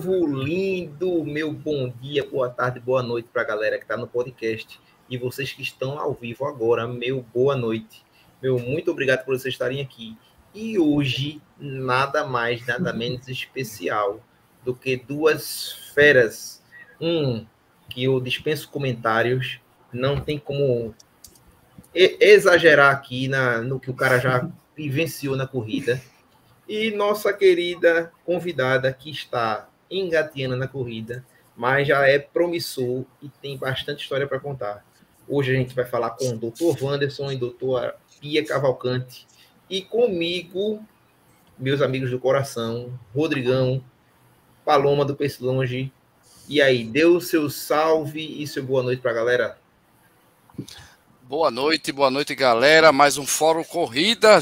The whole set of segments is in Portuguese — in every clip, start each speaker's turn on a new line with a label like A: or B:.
A: povo lindo, meu bom dia, boa tarde, boa noite para a galera que está no podcast e vocês que estão ao vivo agora, meu boa noite. Meu muito obrigado por vocês estarem aqui. E hoje, nada mais, nada menos especial do que duas feras. Um que eu dispenso comentários, não tem como exagerar aqui na, no que o cara já vivenciou na corrida. E nossa querida convidada que está engateando na corrida, mas já é promissor e tem bastante história para contar. Hoje a gente vai falar com o doutor Wanderson e doutora Pia Cavalcante. E comigo, meus amigos do coração, Rodrigão, Paloma do Pense Longe. E aí, o seu salve e seu boa noite para a galera.
B: Boa noite, boa noite, galera. Mais um Fórum Corrida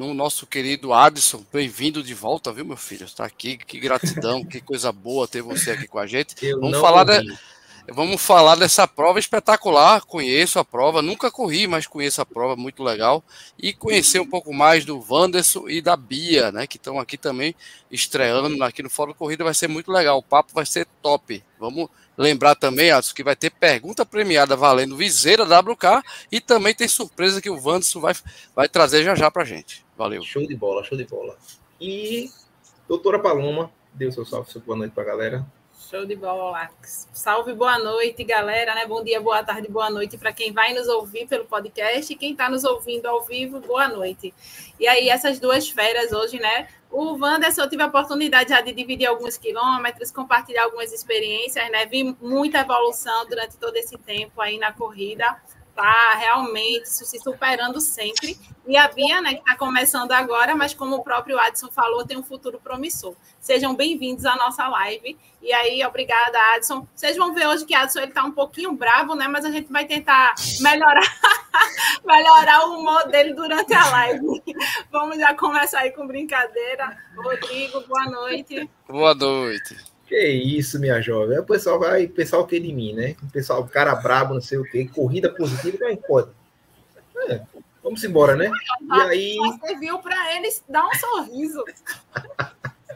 B: no, no nosso querido Adson. Bem-vindo de volta, viu, meu filho? Está aqui, que gratidão, que coisa boa ter você aqui com a gente. Eu Vamos falar de, Vamos falar dessa prova espetacular. Conheço a prova, nunca corri, mas conheço a prova, muito legal. E conhecer um pouco mais do Wanderson e da Bia, né? Que estão aqui também estreando aqui no Fórum Corrida, vai ser muito legal. O papo vai ser top. Vamos lembrar também, Adson, que vai ter pergunta premiada valendo viseira WK e também tem surpresa que o Wanderson vai, vai trazer já já pra gente. Valeu.
A: Show de bola, show de bola. E doutora Paloma, deu seu salve, seu boa noite pra galera.
C: Show de bola. Salve, boa noite, galera, né? Bom dia, boa tarde, boa noite para quem vai nos ouvir pelo podcast e quem está nos ouvindo ao vivo, boa noite. E aí, essas duas férias hoje, né? O Wanderson, eu tive a oportunidade já de dividir alguns quilômetros, compartilhar algumas experiências, né? Vi muita evolução durante todo esse tempo aí na corrida está realmente se superando sempre. E a Bia, né, que está começando agora, mas como o próprio Adson falou, tem um futuro promissor. Sejam bem-vindos à nossa live. E aí, obrigada, Adson. Vocês vão ver hoje que Adson está um pouquinho bravo, né? Mas a gente vai tentar melhorar, melhorar o humor dele durante a live. Vamos já começar aí com brincadeira. Rodrigo, boa noite.
B: Boa noite.
A: Que isso, minha jovem. o pessoal vai pensar o que de mim, né? O pessoal, cara brabo, não sei o quê, corrida positiva, como é que pode? É, vamos embora, né?
C: E aí. Você viu para eles dar um sorriso.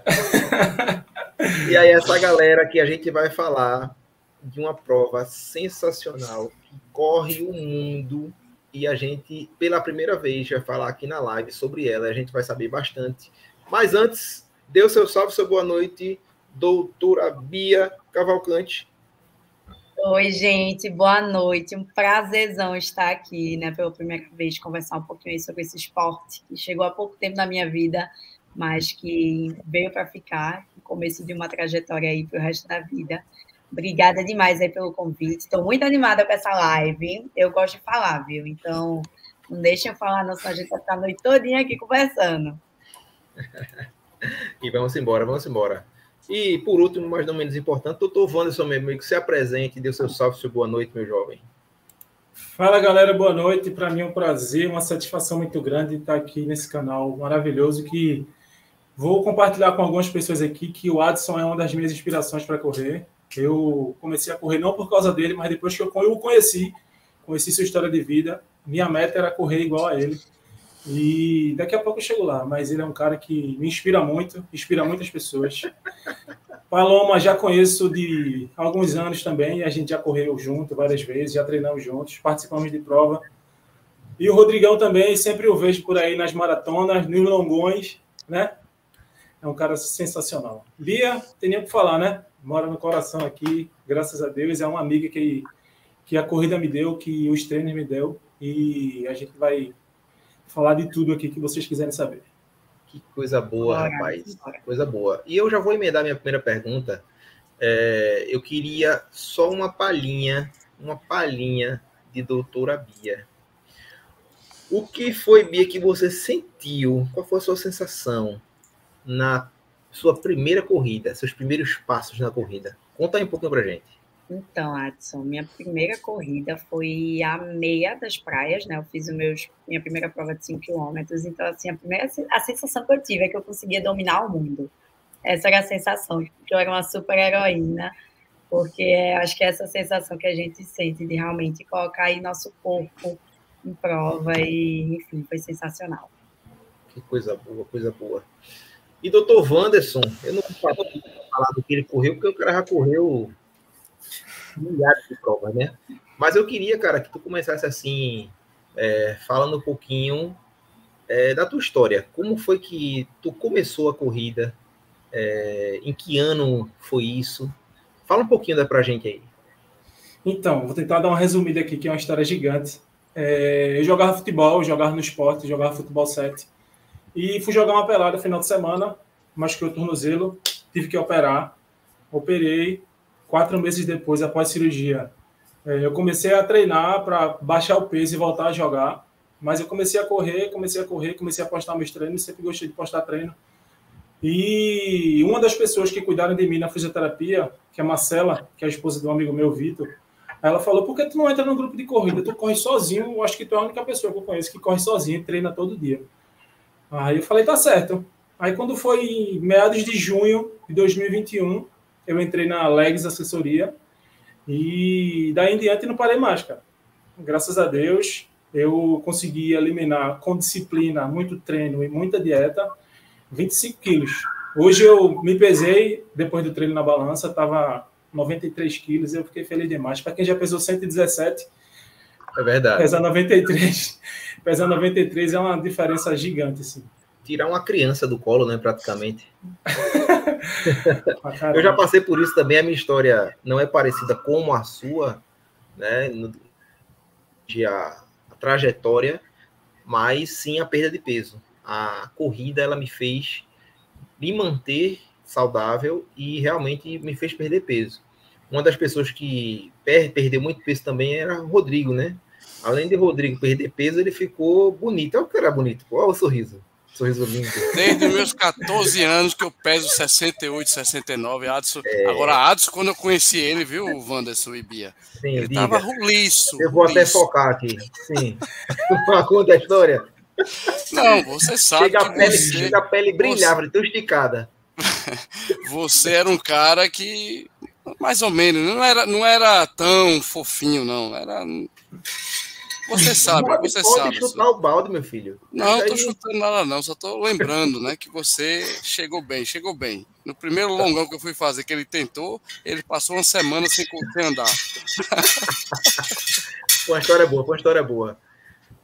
A: e aí, essa galera que a gente vai falar de uma prova sensacional que corre o mundo e a gente, pela primeira vez, vai falar aqui na live sobre ela. A gente vai saber bastante. Mas antes, dê o seu salve, seu boa noite doutora Bia Cavalcante.
D: Oi, gente, boa noite. Um prazerzão estar aqui, né, pela primeira vez, conversar um pouquinho sobre esse esporte que chegou há pouco tempo na minha vida, mas que veio para ficar, começo de uma trajetória aí para o resto da vida. Obrigada demais aí pelo convite. Estou muito animada com essa live. Eu gosto de falar, viu? Então, não deixem eu falar, não, senão a gente vai ficar a noite todinha aqui conversando.
A: e vamos embora, vamos embora. E, por último, mas não menos importante, doutor Wanderson, meu amigo, se apresente, dê o seu salve, seu boa noite, meu jovem.
E: Fala, galera, boa noite. Para mim é um prazer, uma satisfação muito grande estar aqui nesse canal maravilhoso que vou compartilhar com algumas pessoas aqui que o Adson é uma das minhas inspirações para correr. Eu comecei a correr não por causa dele, mas depois que eu o conheci, conheci sua história de vida, minha meta era correr igual a ele. E daqui a pouco eu chego lá, mas ele é um cara que me inspira muito, inspira muitas pessoas. Paloma já conheço de alguns anos também, a gente já correu junto várias vezes, já treinamos juntos, participamos de prova. E o Rodrigão também, sempre o vejo por aí nas maratonas, nos longões, né? É um cara sensacional. Bia, tem nem o que falar, né? Mora no coração aqui, graças a Deus. É uma amiga que, que a corrida me deu, que os treinos me deu. E a gente vai falar de tudo aqui que vocês quiserem saber.
A: Que coisa boa, Bora, rapaz. Bora. Coisa boa. E eu já vou emendar minha primeira pergunta. É, eu queria só uma palhinha, uma palhinha de doutora Bia. O que foi, Bia, que você sentiu? Qual foi a sua sensação na sua primeira corrida, seus primeiros passos na corrida? Conta aí um pouquinho pra gente.
D: Então, Adson, minha primeira corrida foi a meia das praias, né? Eu fiz o meus, minha primeira prova de 5 quilômetros, então, assim, a primeira a sensação que eu tive é que eu conseguia dominar o mundo. Essa era a sensação, que eu era uma super heroína, porque acho que é essa sensação que a gente sente de realmente colocar aí nosso corpo em prova e, enfim, foi sensacional.
A: Que coisa boa, coisa boa. E doutor Wanderson, eu não vou falar do que ele correu, porque o cara já correu milhares de provas, né? Mas eu queria, cara, que tu começasse assim, é, falando um pouquinho é, da tua história. Como foi que tu começou a corrida? É, em que ano foi isso? Fala um pouquinho da pra gente aí.
E: Então, vou tentar dar uma resumida aqui, que é uma história gigante. É, eu jogava futebol, jogava no esporte, jogava futebol 7. E fui jogar uma pelada no final de semana, machuquei o tornozelo, tive que operar. Operei. Quatro meses depois, após cirurgia, é, eu comecei a treinar para baixar o peso e voltar a jogar. Mas eu comecei a correr, comecei a correr, comecei a postar meus treinos, sempre gostei de postar treino. E uma das pessoas que cuidaram de mim na fisioterapia, que é a Marcela, que é a esposa do amigo meu, Vitor, ela falou: por que tu não entra no grupo de corrida? Tu corre sozinho. Eu acho que tu é a única pessoa que eu conheço que corre sozinho e treina todo dia. Aí eu falei: tá certo. Aí quando foi em meados de junho de 2021, eu entrei na Legs Assessoria e daí em diante não parei mais, cara. Graças a Deus, eu consegui eliminar com disciplina, muito treino e muita dieta, 25 quilos. Hoje eu me pesei, depois do treino na balança, estava 93 quilos, eu fiquei feliz demais. Para quem já pesou 117,
A: é verdade.
E: Pesar 93, pesar 93 é uma diferença gigante, assim.
A: Tirar uma criança do colo, né, praticamente. eu já passei por isso também, a minha história não é parecida com a sua, né, de a, trajetória, mas sim a perda de peso. A corrida ela me fez me manter saudável e realmente me fez perder peso. Uma das pessoas que per perdeu muito peso também era o Rodrigo, né? Além de Rodrigo perder peso, ele ficou bonito. Olha o cara bonito, olha o sorriso.
B: Desde meus 14 anos que eu peso 68, 69. Adson, é... Agora, Adson, quando eu conheci ele, viu, Wanderson e Bia? Sim, ele diga. tava roliço.
A: Eu vou
B: roliço.
A: até focar aqui. Sim. Conta a história.
B: Não, você sabe
A: chega
B: que
A: a pele,
B: você...
A: Chega a pele brilhava, você... tão esticada.
B: você era um cara que, mais ou menos, não era, não era tão fofinho, não. Era você sabe, pode, você pode sabe.
A: chutar o balde, meu filho.
B: Não, não tô chutando nada, não. Só tô lembrando, né, que você chegou bem, chegou bem. No primeiro longão que eu fui fazer, que ele tentou, ele passou uma semana sem conseguir andar.
A: uma história boa, uma história boa.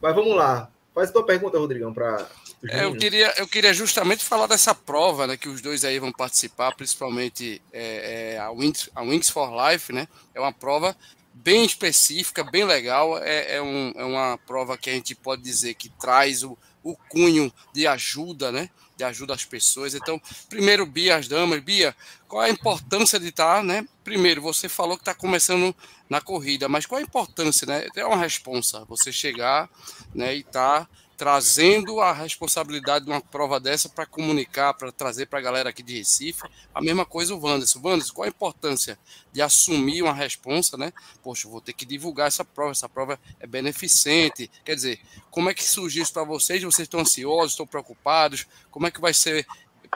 A: Mas vamos lá. Faz a tua pergunta, Rodrigão, para.
B: É, eu, queria, eu queria justamente falar dessa prova, né, que os dois aí vão participar, principalmente é, é, a, Wings, a Wings for Life, né? É uma prova bem específica, bem legal. É, é, um, é, uma prova que a gente pode dizer que traz o, o cunho de ajuda, né? De ajuda às pessoas. Então, primeiro, Bia, as damas. Bia, qual a importância de estar, né? Primeiro, você falou que está começando na corrida, mas qual a importância, né? É uma responsa você chegar né, e estar. Tá trazendo a responsabilidade de uma prova dessa para comunicar, para trazer para a galera aqui de Recife. A mesma coisa o Wanderson. Wanderson, qual a importância de assumir uma responsa, né? Poxa, vou ter que divulgar essa prova, essa prova é beneficente. Quer dizer, como é que surgiu isso para vocês? Vocês estão ansiosos, estão preocupados? Como é que vai ser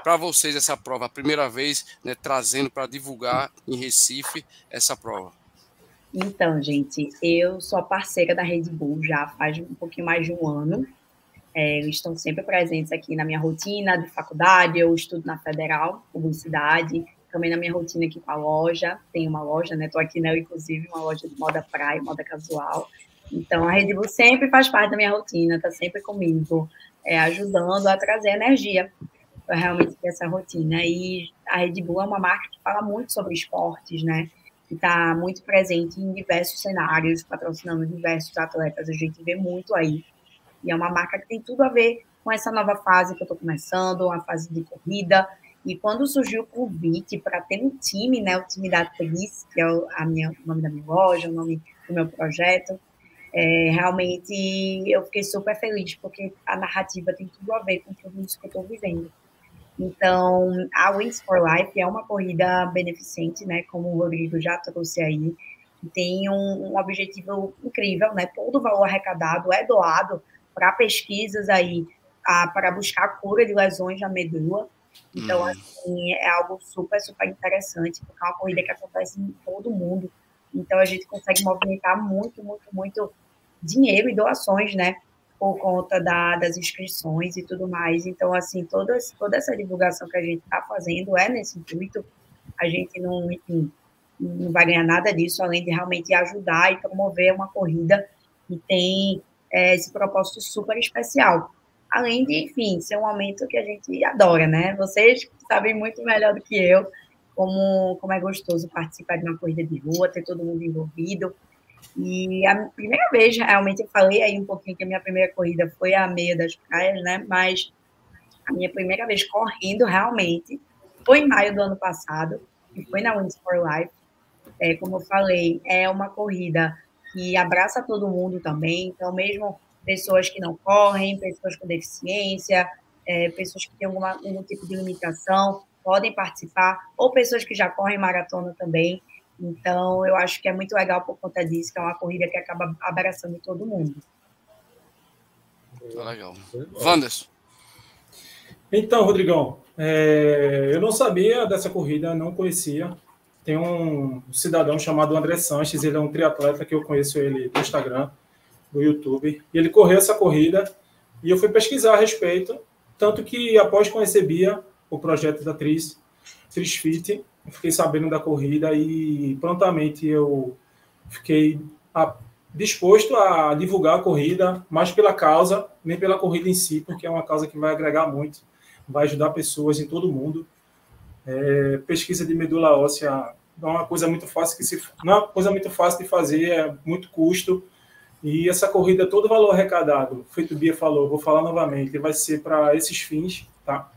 B: para vocês essa prova, a primeira vez, né, trazendo para divulgar em Recife essa prova?
D: Então, gente, eu sou a parceira da Red Bull já faz um pouquinho mais de um ano. É, eles estão sempre presentes aqui na minha rotina de faculdade, eu estudo na Federal, publicidade, também na minha rotina aqui com a loja, tem uma loja, né? Estou aqui, né, inclusive, uma loja de moda praia, moda casual. Então, a Red Bull sempre faz parte da minha rotina, está sempre comigo, é, ajudando a trazer energia para realmente ter essa rotina. E a Red Bull é uma marca que fala muito sobre esportes, né? Que está muito presente em diversos cenários, patrocinando diversos atletas. A gente vê muito aí e é uma marca que tem tudo a ver com essa nova fase que eu estou começando, a fase de corrida. E quando surgiu o convite para ter um time, né, o time da atriz, que é a minha, o nome da minha loja, o nome do meu projeto, é, realmente eu fiquei super feliz, porque a narrativa tem tudo a ver com tudo isso que eu estou vivendo. Então, a Wings for Life é uma corrida beneficente, né, como o Rodrigo já trouxe aí, tem um, um objetivo incrível, né, todo o valor arrecadado é doado para pesquisas aí a, para buscar a cura de lesões na medula. Então, hum. assim, é algo super, super interessante, porque é uma corrida que acontece em todo mundo. Então, a gente consegue movimentar muito, muito, muito dinheiro e doações, né? por conta da, das inscrições e tudo mais. Então, assim, toda, toda essa divulgação que a gente está fazendo é nesse intuito. A gente não, enfim, não vai ganhar nada disso, além de realmente ajudar e promover uma corrida que tem é, esse propósito super especial. Além de, enfim, ser um momento que a gente adora, né? Vocês sabem muito melhor do que eu como, como é gostoso participar de uma corrida de rua, ter todo mundo envolvido. E a primeira vez, realmente, eu falei aí um pouquinho que a minha primeira corrida foi a meia das praias, né? Mas a minha primeira vez correndo, realmente, foi em maio do ano passado, e foi na Wings for Life. É, como eu falei, é uma corrida que abraça todo mundo também, então, mesmo pessoas que não correm, pessoas com deficiência, é, pessoas que têm alguma, algum tipo de limitação, podem participar, ou pessoas que já correm maratona também. Então, eu acho que é muito legal por conta disso, que é uma corrida que acaba abraçando todo mundo.
B: Tá legal. Wanderson.
E: Então, Rodrigão, é, eu não sabia dessa corrida, não conhecia. Tem um cidadão chamado André Sanches, ele é um triatleta que eu conheço ele no Instagram, no YouTube. E ele correu essa corrida e eu fui pesquisar a respeito, tanto que após conhecer Bia, o projeto da Tris, Tris Fit, fiquei sabendo da corrida e prontamente eu fiquei a, disposto a divulgar a corrida, mais pela causa, nem pela corrida em si, porque é uma causa que vai agregar muito, vai ajudar pessoas em todo mundo. É, pesquisa de medula óssea é uma coisa muito fácil que se não é uma coisa muito fácil de fazer, é muito custo. E essa corrida, todo o valor arrecadado, feito o Bia falou, vou falar novamente, vai ser para esses fins, tá?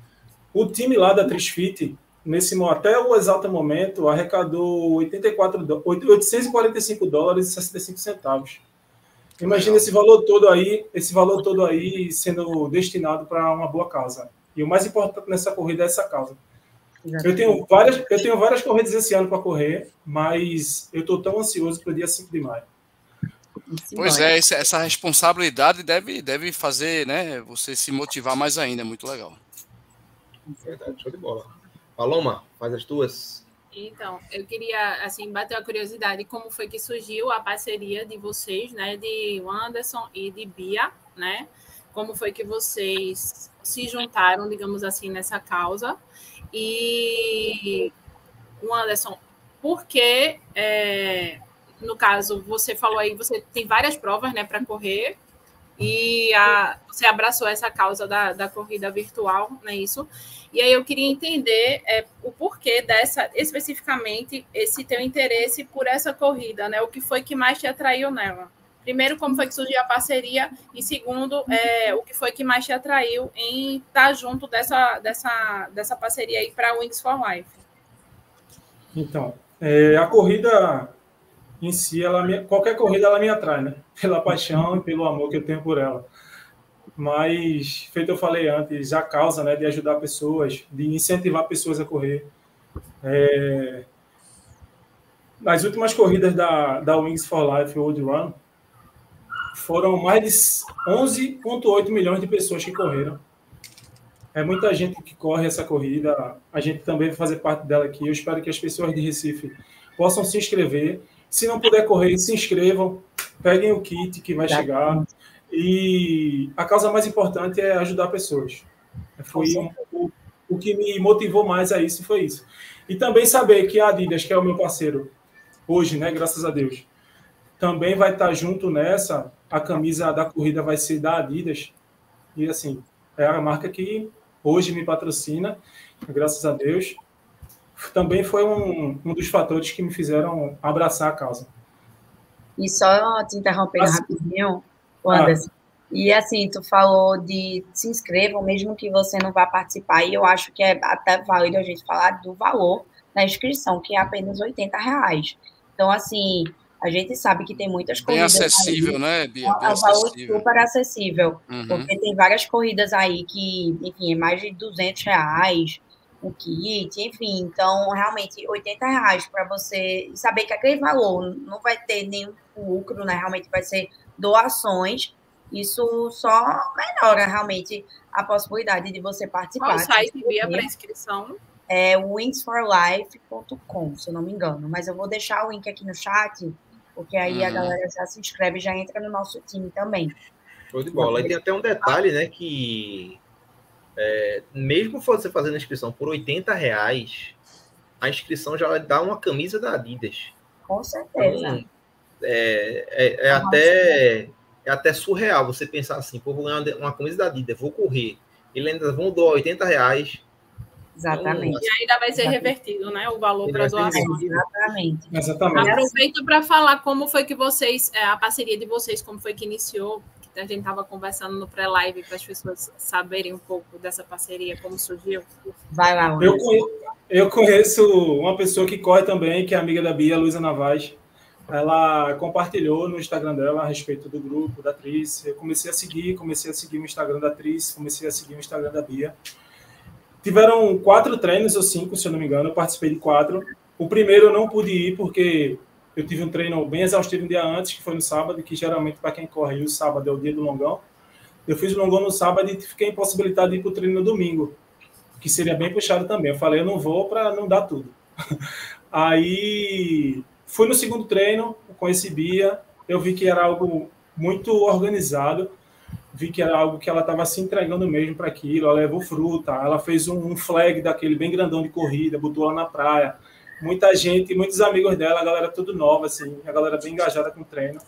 E: O time lá da Trisfit, nesse até o exato momento, arrecadou 84, 845 dólares e 65 centavos. Imagina esse valor todo aí, esse valor todo aí sendo destinado para uma boa causa. E o mais importante nessa corrida é essa causa. Eu tenho várias, eu tenho várias corridas esse ano para correr, mas eu estou tão ansioso para o dia 5 de maio.
B: Pois é, essa responsabilidade deve, deve fazer né, você se motivar mais ainda, é muito legal.
A: Verdade, show de bola. Paloma, faz as tuas.
C: Então, eu queria, assim, bater a curiosidade, como foi que surgiu a parceria de vocês, né, de Anderson e de Bia, né? Como foi que vocês se juntaram, digamos assim, nessa causa? E o Anderson, por que, é, no caso, você falou aí, você tem várias provas, né, para correr, e a, você abraçou essa causa da, da corrida virtual, não é isso? E aí eu queria entender é, o porquê dessa, especificamente, esse teu interesse por essa corrida, né? O que foi que mais te atraiu nela? Primeiro, como foi que surgiu a parceria? E segundo, é, o que foi que mais te atraiu em estar junto dessa, dessa, dessa parceria aí para Wings for Life?
E: Então, é, a corrida em si, ela me, qualquer corrida ela me atrai, né? Pela paixão e pelo amor que eu tenho por ela. Mas, feito eu falei antes, a causa né, de ajudar pessoas, de incentivar pessoas a correr. É... Nas últimas corridas da, da Wings for Life World Run, foram mais de 11,8 milhões de pessoas que correram. É muita gente que corre essa corrida. A gente também vai fazer parte dela aqui. Eu espero que as pessoas de Recife possam se inscrever. Se não puder correr, se inscrevam, peguem o kit que vai chegar. E a causa mais importante é ajudar pessoas. Foi um, o, o que me motivou mais a isso foi isso. E também saber que a Adidas, que é o meu parceiro hoje, né, graças a Deus, também vai estar junto nessa. A camisa da corrida vai ser da Adidas. E assim, é a marca que hoje me patrocina, graças a Deus. Também foi um, um dos fatores que me fizeram abraçar a causa.
D: E só te interrompendo assim, rapidinho, Anderson. Ah. E assim, tu falou de se inscrevam, mesmo que você não vá participar, e eu acho que é até válido a gente falar do valor da inscrição, que é apenas 80 reais. Então, assim, a gente sabe que tem muitas
B: Bem corridas. Bem acessível, aí, né, Bia? Bem é um
D: valor super acessível. Uhum. Porque tem várias corridas aí que, enfim, é mais de 200 reais o kit, enfim. Então, realmente, 80 reais para você saber que aquele valor não vai ter nenhum lucro, né? Realmente vai ser doações. Isso só melhora realmente a possibilidade de você participar. Qual
C: site Bia para inscrição?
D: É wingsforlife.com, se eu não me engano. Mas eu vou deixar o link aqui no chat, porque aí uhum. a galera já se inscreve e já entra no nosso time também.
A: Show de bola. E tem até um detalhe, né, que é, mesmo você fazendo a inscrição por 80 reais, a inscrição já dá uma camisa da Adidas.
D: Com certeza. Então,
A: é, é, é até, é até surreal você pensar assim, pô, vou ganhar uma camisa da Adidas, vou correr. Ele ainda vão doar 80 reais.
D: Exatamente.
C: E ainda vai ser revertido, né? O valor para doação.
D: Exatamente.
E: Exatamente.
C: Aproveito para falar como foi que vocês, é, a parceria de vocês, como foi que iniciou, que a gente estava conversando no pré-live para as pessoas saberem um pouco dessa parceria, como surgiu.
D: Vai lá,
E: eu conheço, eu conheço uma pessoa que corre também, que é amiga da Bia, Luísa Navaz ela compartilhou no Instagram dela a respeito do grupo, da atriz. Eu comecei a seguir, comecei a seguir o Instagram da atriz, comecei a seguir o Instagram da Bia. Tiveram quatro treinos ou cinco, se eu não me engano, eu participei de quatro. O primeiro eu não pude ir porque eu tive um treino bem exaustivo um dia antes, que foi no sábado, que geralmente para quem corre o sábado é o dia do longão. Eu fiz o longão no sábado e fiquei impossibilitado de ir para o treino no domingo, que seria bem puxado também. Eu falei, eu não vou para não dar tudo. Aí Fui no segundo treino, conheci Bia, eu vi que era algo muito organizado, vi que era algo que ela estava se entregando mesmo para aquilo. Ela levou fruta, ela fez um, flag daquele bem grandão de corrida, botou lá na praia. Muita gente, muitos amigos dela, a galera tudo nova, assim, a galera bem engajada com o treino.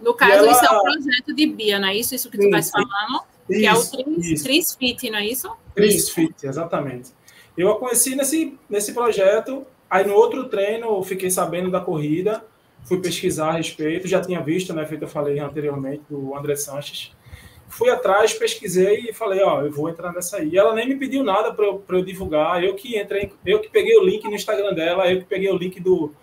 C: No caso, ela... isso é um projeto de Bia, não é isso? Isso que tu estás falando? Isso, que é o Tris, Tris Fit, não é isso?
E: Tris Fit, exatamente. Eu a conheci nesse, nesse projeto Aí no outro treino eu fiquei sabendo da corrida, fui pesquisar a respeito, já tinha visto, né, feito eu falei anteriormente do André Sanches. Fui atrás, pesquisei e falei, ó, eu vou entrar nessa aí. E ela nem me pediu nada para eu, eu divulgar, eu que entrei, eu que peguei o link no Instagram dela, eu que peguei o link do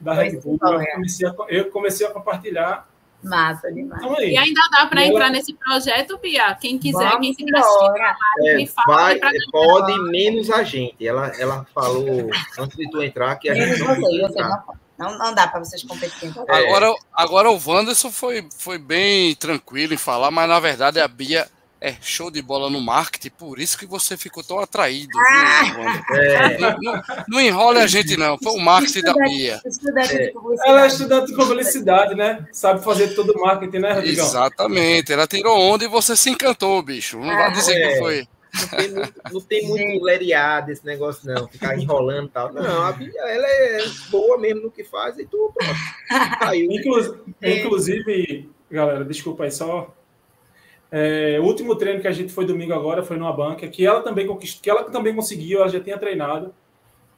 E: da Red Bull, eu comecei, a, eu comecei a compartilhar.
D: Massa demais. Então,
C: e ainda dá para entrar nesse projeto, Bia? Quem quiser, Vamos quem quiser
A: é, vai, pode menos a gente. Ela, ela falou antes de tu entrar que a gente não, você, você
D: não, não dá para vocês competirem.
B: É. Agora, agora o Wanderson foi, foi bem tranquilo em falar, mas na verdade a Bia é show de bola no marketing, por isso que você ficou tão atraído. Ah! É. Não, não, não enrole a gente, não. Foi o marketing da Bia.
E: É. Ela é estudante de publicidade, né? Sabe fazer todo o marketing, né,
B: Rodrigão? Exatamente. Ela tirou onda e você se encantou, bicho. Não ah, vai dizer é. que foi.
A: Não tem muito, não tem muito lereado esse negócio, não. Ficar enrolando e tal. Não, a Bia, ela é boa mesmo no que faz e tudo.
E: Inclusive, inclusive, galera, desculpa aí, só é, o último treino que a gente foi domingo agora foi numa banca que ela também conquistou, que ela também conseguiu, ela já tinha treinado.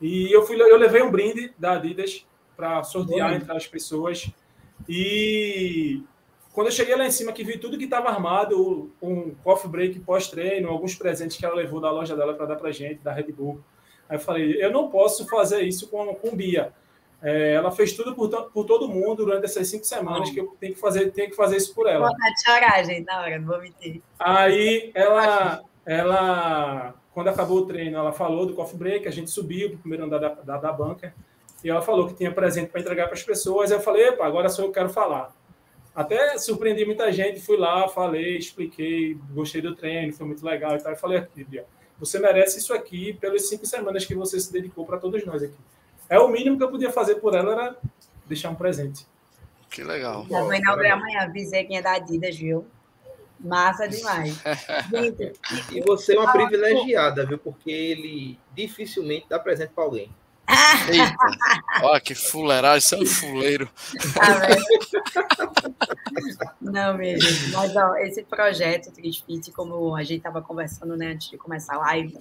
E: E eu fui, eu levei um brinde da Adidas para sortear entre as pessoas. E quando eu cheguei lá em cima, que vi tudo que estava armado, um coffee break pós-treino, alguns presentes que ela levou da loja dela para dar para gente, da Red Bull. Aí eu falei, eu não posso fazer isso com, com Bia. É, ela fez tudo por, por, todo mundo durante essas cinco semanas que eu tenho que fazer, tenho que fazer isso por ela.
D: Vontade de chorar, gente, na hora, não vou mentir.
E: Aí ela, ela, quando acabou o treino, ela falou do coffee break, a gente subiu para o primeiro andar da, da, da, banca e ela falou que tinha presente para entregar para as pessoas. Eu falei, epa, agora só eu quero falar. Até surpreendi muita gente, fui lá, falei, expliquei, gostei do treino, foi muito legal e tal. Eu falei aqui, Bia, você merece isso aqui pelas cinco semanas que você se dedicou para todos nós aqui. É o mínimo que eu podia fazer por ela era deixar um presente.
B: Que legal.
D: Já vou inaugurar amanhã, avisei quem é da Adidas, viu? Massa demais.
A: Gente, e você é uma privilegiada, viu? Porque ele dificilmente dá presente para alguém.
B: Eita. Olha que fuleiragem, você é um fuleiro.
D: Ah, Não, mesmo. Mas ó, esse projeto Trisfit, como a gente estava conversando né, antes de começar a live,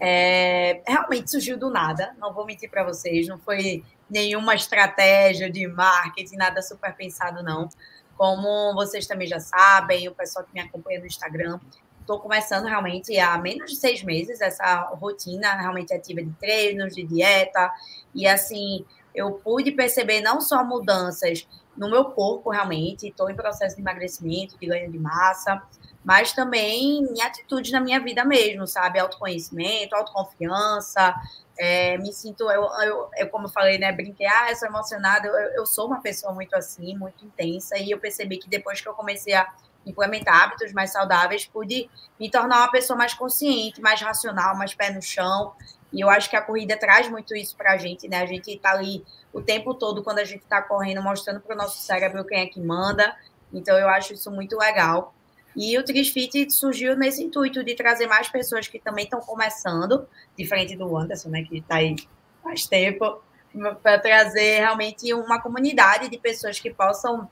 D: é, realmente surgiu do nada, não vou mentir para vocês, não foi nenhuma estratégia de marketing, nada super pensado, não. Como vocês também já sabem, o pessoal que me acompanha no Instagram, estou começando realmente há menos de seis meses essa rotina realmente ativa de treinos, de dieta, e assim, eu pude perceber não só mudanças no meu corpo, realmente, estou em processo de emagrecimento, de ganho de massa, mas também em atitudes na minha vida mesmo, sabe? Autoconhecimento, autoconfiança. É, me sinto, eu, eu, eu, como eu falei, né? Brinquei, ah, eu sou emocionada. Eu, eu sou uma pessoa muito assim, muito intensa, e eu percebi que depois que eu comecei a implementar hábitos mais saudáveis, pude me tornar uma pessoa mais consciente, mais racional, mais pé no chão. E eu acho que a corrida traz muito isso para a gente, né? A gente está ali o tempo todo, quando a gente está correndo, mostrando para o nosso cérebro quem é que manda. Então, eu acho isso muito legal. E o Trisfit surgiu nesse intuito de trazer mais pessoas que também estão começando, diferente do Anderson, né, que está aí faz tempo, para trazer realmente uma comunidade de pessoas que possam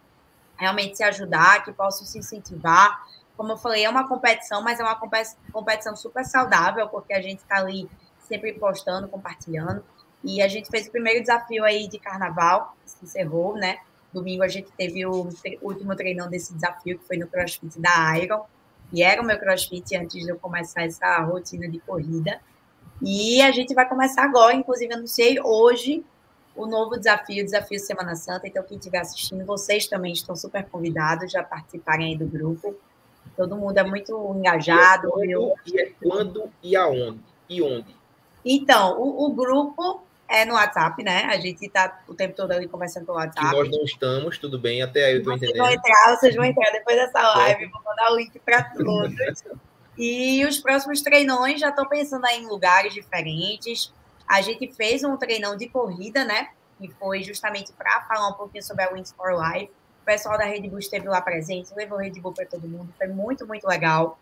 D: realmente se ajudar, que possam se incentivar. Como eu falei, é uma competição, mas é uma competição super saudável, porque a gente está ali sempre postando, compartilhando. E a gente fez o primeiro desafio aí de carnaval, que se encerrou, né? Domingo a gente teve o último treinão desse desafio, que foi no CrossFit da Iron. E era o meu CrossFit antes de eu começar essa rotina de corrida. E a gente vai começar agora, inclusive anunciei hoje o novo desafio, o Desafio Semana Santa. Então, quem estiver assistindo, vocês também estão super convidados a participarem aí do grupo. Todo mundo é muito engajado.
A: E é quando, e, é quando e aonde? E onde?
D: Então, o, o, grupo é no WhatsApp, né? A gente está o tempo todo ali conversando pelo WhatsApp.
A: Que nós não estamos, tudo bem, até aí eu estou entendendo.
D: Vão entrar, vocês vão entrar depois dessa live, vou mandar o link para todos. E os próximos treinões já estou pensando aí em lugares diferentes. A gente fez um treinão de corrida, né? Que foi justamente para falar um pouquinho sobre a Wings for Life. O pessoal da Red Bull esteve lá presente, levou Red Bull para todo mundo. Foi muito, muito legal.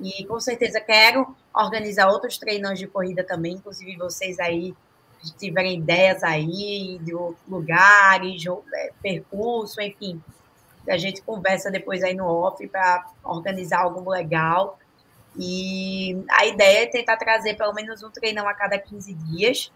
D: E com certeza quero organizar outros treinões de corrida também, inclusive vocês aí tiverem ideias aí de lugares, é, percurso, enfim. A gente conversa depois aí no off para organizar algo legal. E a ideia é tentar trazer pelo menos um treinão a cada 15 dias.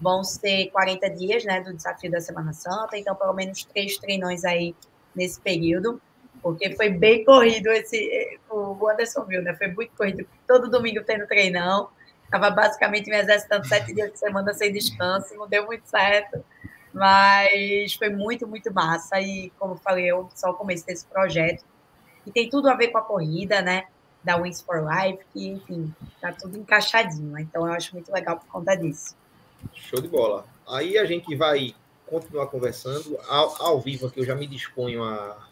D: Vão ser 40 dias, né, do desafio da Semana Santa, então pelo menos três treinões aí nesse período, porque foi bem corrido esse. O Anderson viu, né? Foi muito corrido. Todo domingo tendo treinão. Estava basicamente me exercitando sete dias de semana sem descanso, não deu muito certo. Mas foi muito, muito massa. E, como falei, eu só o começo desse projeto. E tem tudo a ver com a corrida, né? Da Wings for Life, que, enfim, tá tudo encaixadinho. Então, eu acho muito legal por conta disso.
A: Show de bola. Aí a gente vai continuar conversando. Ao, ao vivo aqui, eu já me disponho a,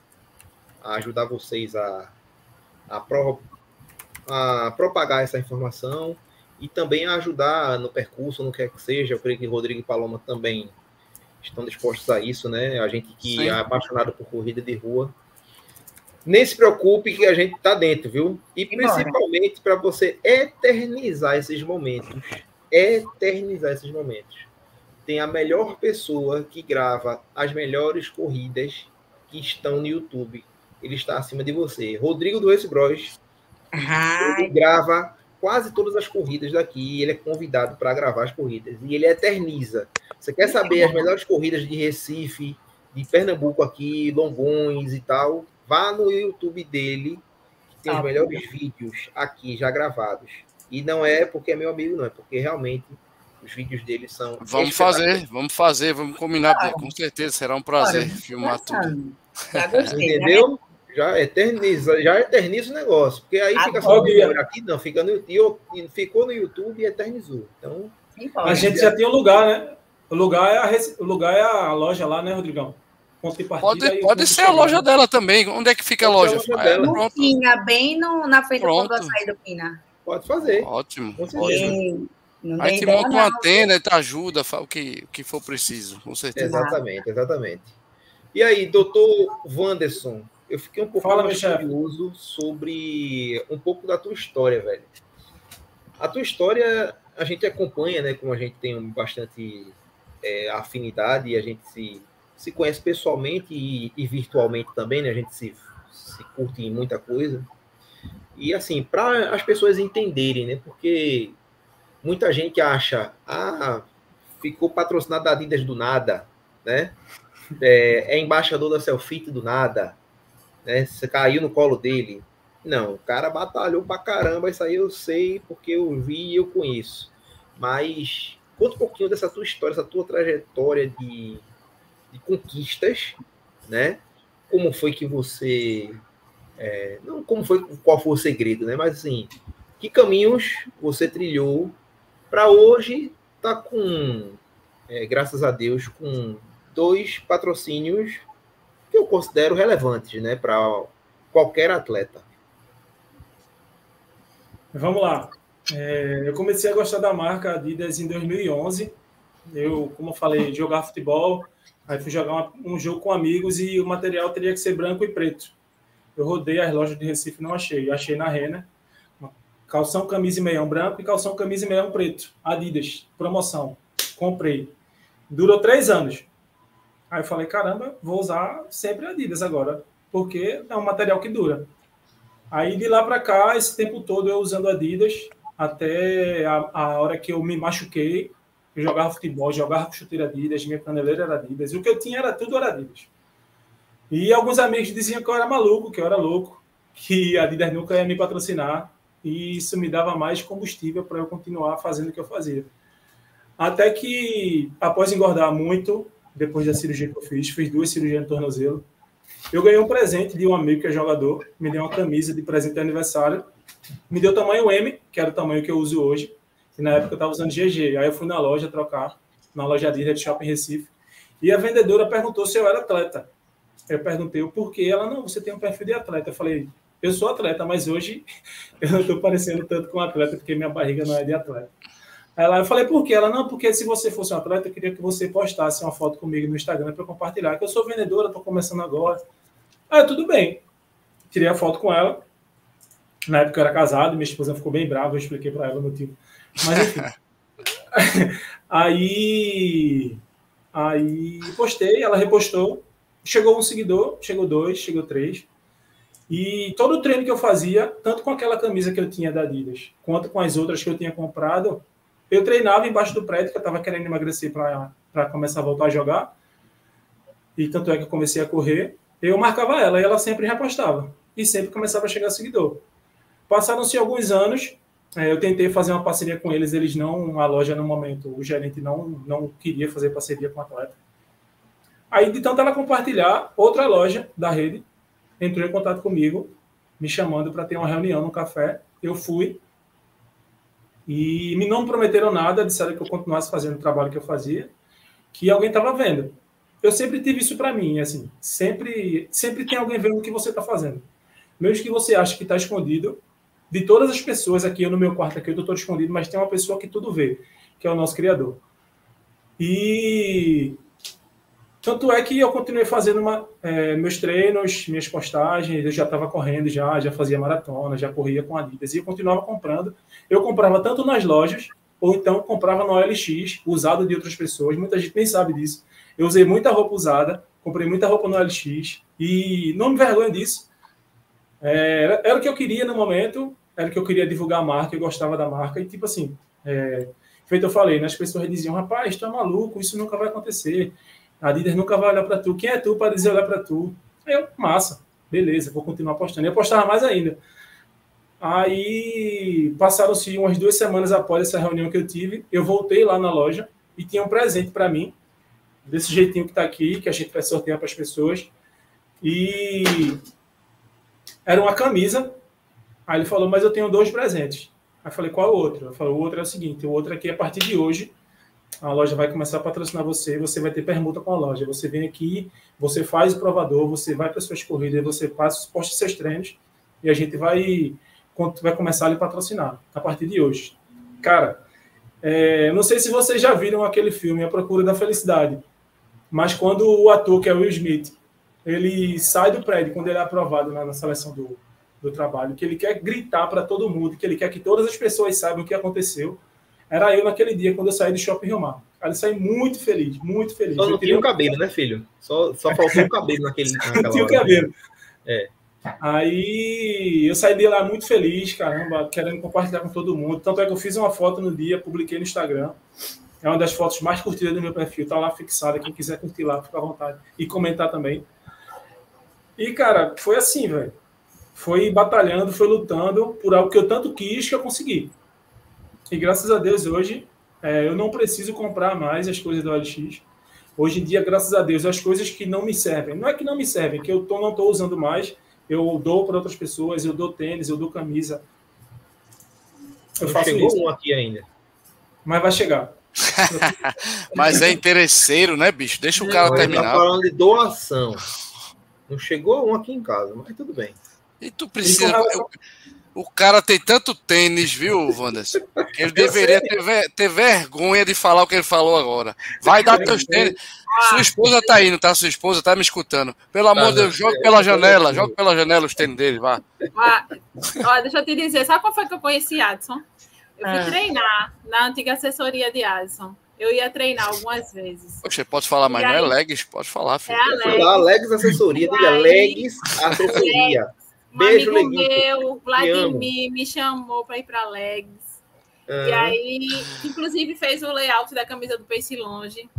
A: a ajudar vocês a, a, pro, a propagar essa informação e também a ajudar no percurso, no que é que seja. Eu creio que Rodrigo e Paloma também estão dispostos a isso, né? A gente que Sim. é apaixonado por corrida de rua nem se preocupe que a gente está dentro, viu? E principalmente para você eternizar esses momentos. Eternizar esses momentos. Tem a melhor pessoa que grava as melhores corridas que estão no YouTube. Ele está acima de você. Rodrigo do Race Bros. Ele grava quase todas as corridas daqui. Ele é convidado para gravar as corridas. E ele eterniza. Você quer saber as melhores corridas de Recife, de Pernambuco aqui, Longões e tal? Vá no YouTube dele, que tem tá os melhores bom. vídeos aqui já gravados. E não é porque é meu amigo, não, é porque realmente os vídeos dele são.
B: Vamos fazer, vamos fazer, vamos combinar, ah, com certeza será um prazer filmar tudo.
D: Já gostei,
A: né? Entendeu? Já eterniza, já eterniza o negócio, porque aí fica só no aqui, não, fica no YouTube, ficou no YouTube e eternizou. Então,
E: a gente já tem o um lugar, né? O lugar é a, o lugar é a loja lá, né, Rodrigão?
B: Ponto de partida. Pode, pode ser a loja dela também. Onde é que fica a loja? A loja
D: dela. No Pina, bem no, na frente Pronto. do açaí do Pina.
A: Pode fazer.
B: Ótimo. ótimo. Aí te monta uma antena e te ajuda, o que, o que for preciso, com certeza.
A: Exatamente, exatamente. E aí, doutor Wanderson, eu fiquei um pouco Fala, mais curioso sobre um pouco da tua história, velho. A tua história a gente acompanha, né? Como a gente tem bastante é, afinidade e a gente se se conhece pessoalmente e, e virtualmente também, né? A gente se, se curte em muita coisa. E assim, para as pessoas entenderem, né? Porque muita gente acha, ah, ficou patrocinado da Adidas do nada, né? É, é embaixador da Selfie do nada, né? Você caiu no colo dele. Não, o cara batalhou pra caramba, isso aí eu sei porque eu vi e eu conheço. Mas conta um pouquinho dessa tua história, essa tua trajetória de de conquistas, né? Como foi que você. É, não como foi, qual foi o segredo, né? Mas assim, que caminhos você trilhou para hoje tá com, é, graças a Deus, com dois patrocínios que eu considero relevantes, né? Para qualquer atleta.
E: Vamos lá. É, eu comecei a gostar da marca Adidas em 2011. Eu, como eu falei, jogar futebol Aí fui jogar uma, um jogo com amigos e o material teria que ser branco e preto. Eu rodei as lojas de Recife não achei. Eu achei na Renner. Calção, camisa e meião branco e calção, camisa e meião preto. Adidas, promoção. Comprei. Durou três anos. Aí eu falei, caramba, vou usar sempre Adidas agora, porque é um material que dura. Aí de lá para cá, esse tempo todo eu usando Adidas, até a, a hora que eu me machuquei, eu jogava futebol, jogava com chuteira Adidas, minha caneleira era Adidas, o que eu tinha era tudo era Adidas. E alguns amigos diziam que eu era maluco, que eu era louco, que a Adidas nunca ia me patrocinar, e isso me dava mais combustível para eu continuar fazendo o que eu fazia. Até que, após engordar muito, depois da cirurgia que eu fiz, fiz duas cirurgias no tornozelo. Eu ganhei um presente de um amigo que é jogador, me deu uma camisa de presente de aniversário, me deu tamanho M, que era o tamanho que eu uso hoje, na época eu estava usando GG. Aí eu fui na loja trocar, na loja de Shopping Recife, e a vendedora perguntou se eu era atleta. Eu perguntei o porquê. Ela, não, você tem um perfil de atleta. Eu falei, eu sou atleta, mas hoje eu não estou parecendo tanto com atleta, porque minha barriga não é de atleta. Ela, eu falei, por quê? Ela, não, porque se você fosse um atleta, eu queria que você postasse uma foto comigo no Instagram para compartilhar, que eu sou vendedora, estou começando agora. Ah, tudo bem. Tirei a foto com ela. Na época eu era casado, minha esposa ficou bem brava, eu expliquei para ela o motivo. Mas enfim. aí, aí postei, ela repostou. Chegou um seguidor, chegou dois, chegou três. E todo o treino que eu fazia, tanto com aquela camisa que eu tinha da Adidas, quanto com as outras que eu tinha comprado, eu treinava embaixo do prédio, que eu estava querendo emagrecer para começar a voltar a jogar. E tanto é que eu comecei a correr. Eu marcava ela e ela sempre repostava. E sempre começava a chegar seguidor. Passaram-se alguns anos, é, eu tentei fazer uma parceria com eles, eles não, a loja no momento, o gerente não, não queria fazer parceria com a atleta. Aí, de tanto ela compartilhar, outra loja da rede entrou em contato comigo, me chamando para ter uma reunião no café. Eu fui, e me não prometeram nada, disseram que eu continuasse fazendo o trabalho que eu fazia, que alguém estava vendo. Eu sempre tive isso para mim, assim, sempre, sempre tem alguém vendo o que você está fazendo. Mesmo que você ache que está escondido, de todas as pessoas aqui, eu no meu quarto aqui, eu estou escondido, mas tem uma pessoa que tudo vê, que é o nosso Criador. E tanto é que eu continuei fazendo uma, é, meus treinos, minhas postagens, eu já estava correndo já, já fazia maratona, já corria com Adidas, e eu continuava comprando. Eu comprava tanto nas lojas, ou então comprava no OLX, usado de outras pessoas, muita gente nem sabe disso. Eu usei muita roupa usada, comprei muita roupa no OLX, e não me vergonho disso. É, era, era, o que eu queria no momento, era que eu queria divulgar a marca, eu gostava da marca, e tipo assim, é, feito eu falei, né, as pessoas diziam, rapaz, tu é maluco, isso nunca vai acontecer a Adidas nunca vai olhar para tu. Quem é tu para dizer olhar para tu? Aí eu, massa, beleza, vou continuar apostando. E apostava mais ainda. Aí passaram-se umas duas semanas após essa reunião que eu tive, eu voltei lá na loja e tinha um presente para mim, desse jeitinho que está aqui, que a gente vai sortear para as pessoas. E era uma camisa. Aí ele falou, mas eu tenho dois presentes. Aí eu falei, qual é o outro? Eu falei, o outro é o seguinte, o outro aqui, a partir de hoje, a loja vai começar a patrocinar você, você vai ter permuta com a loja. Você vem aqui, você faz o provador, você vai para suas corridas, você passa, posta seus treinos e a gente vai, vai começar a lhe patrocinar a partir de hoje. Cara, é, não sei se vocês já viram aquele filme A Procura da Felicidade, mas quando o ator, que é Will Smith, ele sai do prédio, quando ele é aprovado na seleção do, do trabalho, que ele quer gritar para todo mundo, que ele quer que todas as pessoas saibam o que aconteceu, era eu naquele dia, quando eu saí do Shopping Rio Mar. Cara, eu saí muito feliz, muito feliz.
A: Só não tinha o cabelo, né, filho? Só, só faltou o cabelo naquele.
E: tinha o cabelo. É. Aí eu saí de lá muito feliz, caramba, querendo compartilhar com todo mundo. Tanto é que eu fiz uma foto no dia, publiquei no Instagram. É uma das fotos mais curtidas do meu perfil, tá lá fixada. Quem quiser curtir lá, fica à vontade. E comentar também. E, cara, foi assim, velho. Foi batalhando, foi lutando por algo que eu tanto quis que eu consegui. E graças a Deus hoje é, eu não preciso comprar mais as coisas do OLX. Hoje em dia, graças a Deus, as coisas que não me servem, não é que não me servem, que eu tô, não estou usando mais, eu dou para outras pessoas, eu dou tênis, eu dou camisa.
A: Eu não faço chegou isso. um aqui ainda.
E: Mas vai chegar.
B: Mas é interesseiro, né, bicho? Deixa o cara não, terminar. Tá
A: falando de doação. Não chegou um aqui em casa, mas tudo bem.
B: E tu precisa. O cara tem tanto tênis, viu, Wanderson? Que ele deveria ter, ter, vergonha de falar o que ele falou agora. Vai dar teus tênis. Sua esposa tá indo, tá? Sua esposa tá me escutando. Pelo amor de Deus, joga pela janela. Joga pela janela os tênis dele, vá.
C: Ó, deixa eu te dizer, sabe qual foi que eu conheci Adson? Eu fui ah. treinar na antiga assessoria de Adson. Eu ia treinar algumas vezes.
B: Poxa, pode falar, mas aí, não é legs, pode falar, filho.
A: É a legs. assessoria, diga legs assessoria.
C: Um Beijo, amigo Leguinho. meu, Vladimir, me chamou para ir para Legs. Uhum. E aí, inclusive, fez o layout da camisa do Pace Longe. Sim.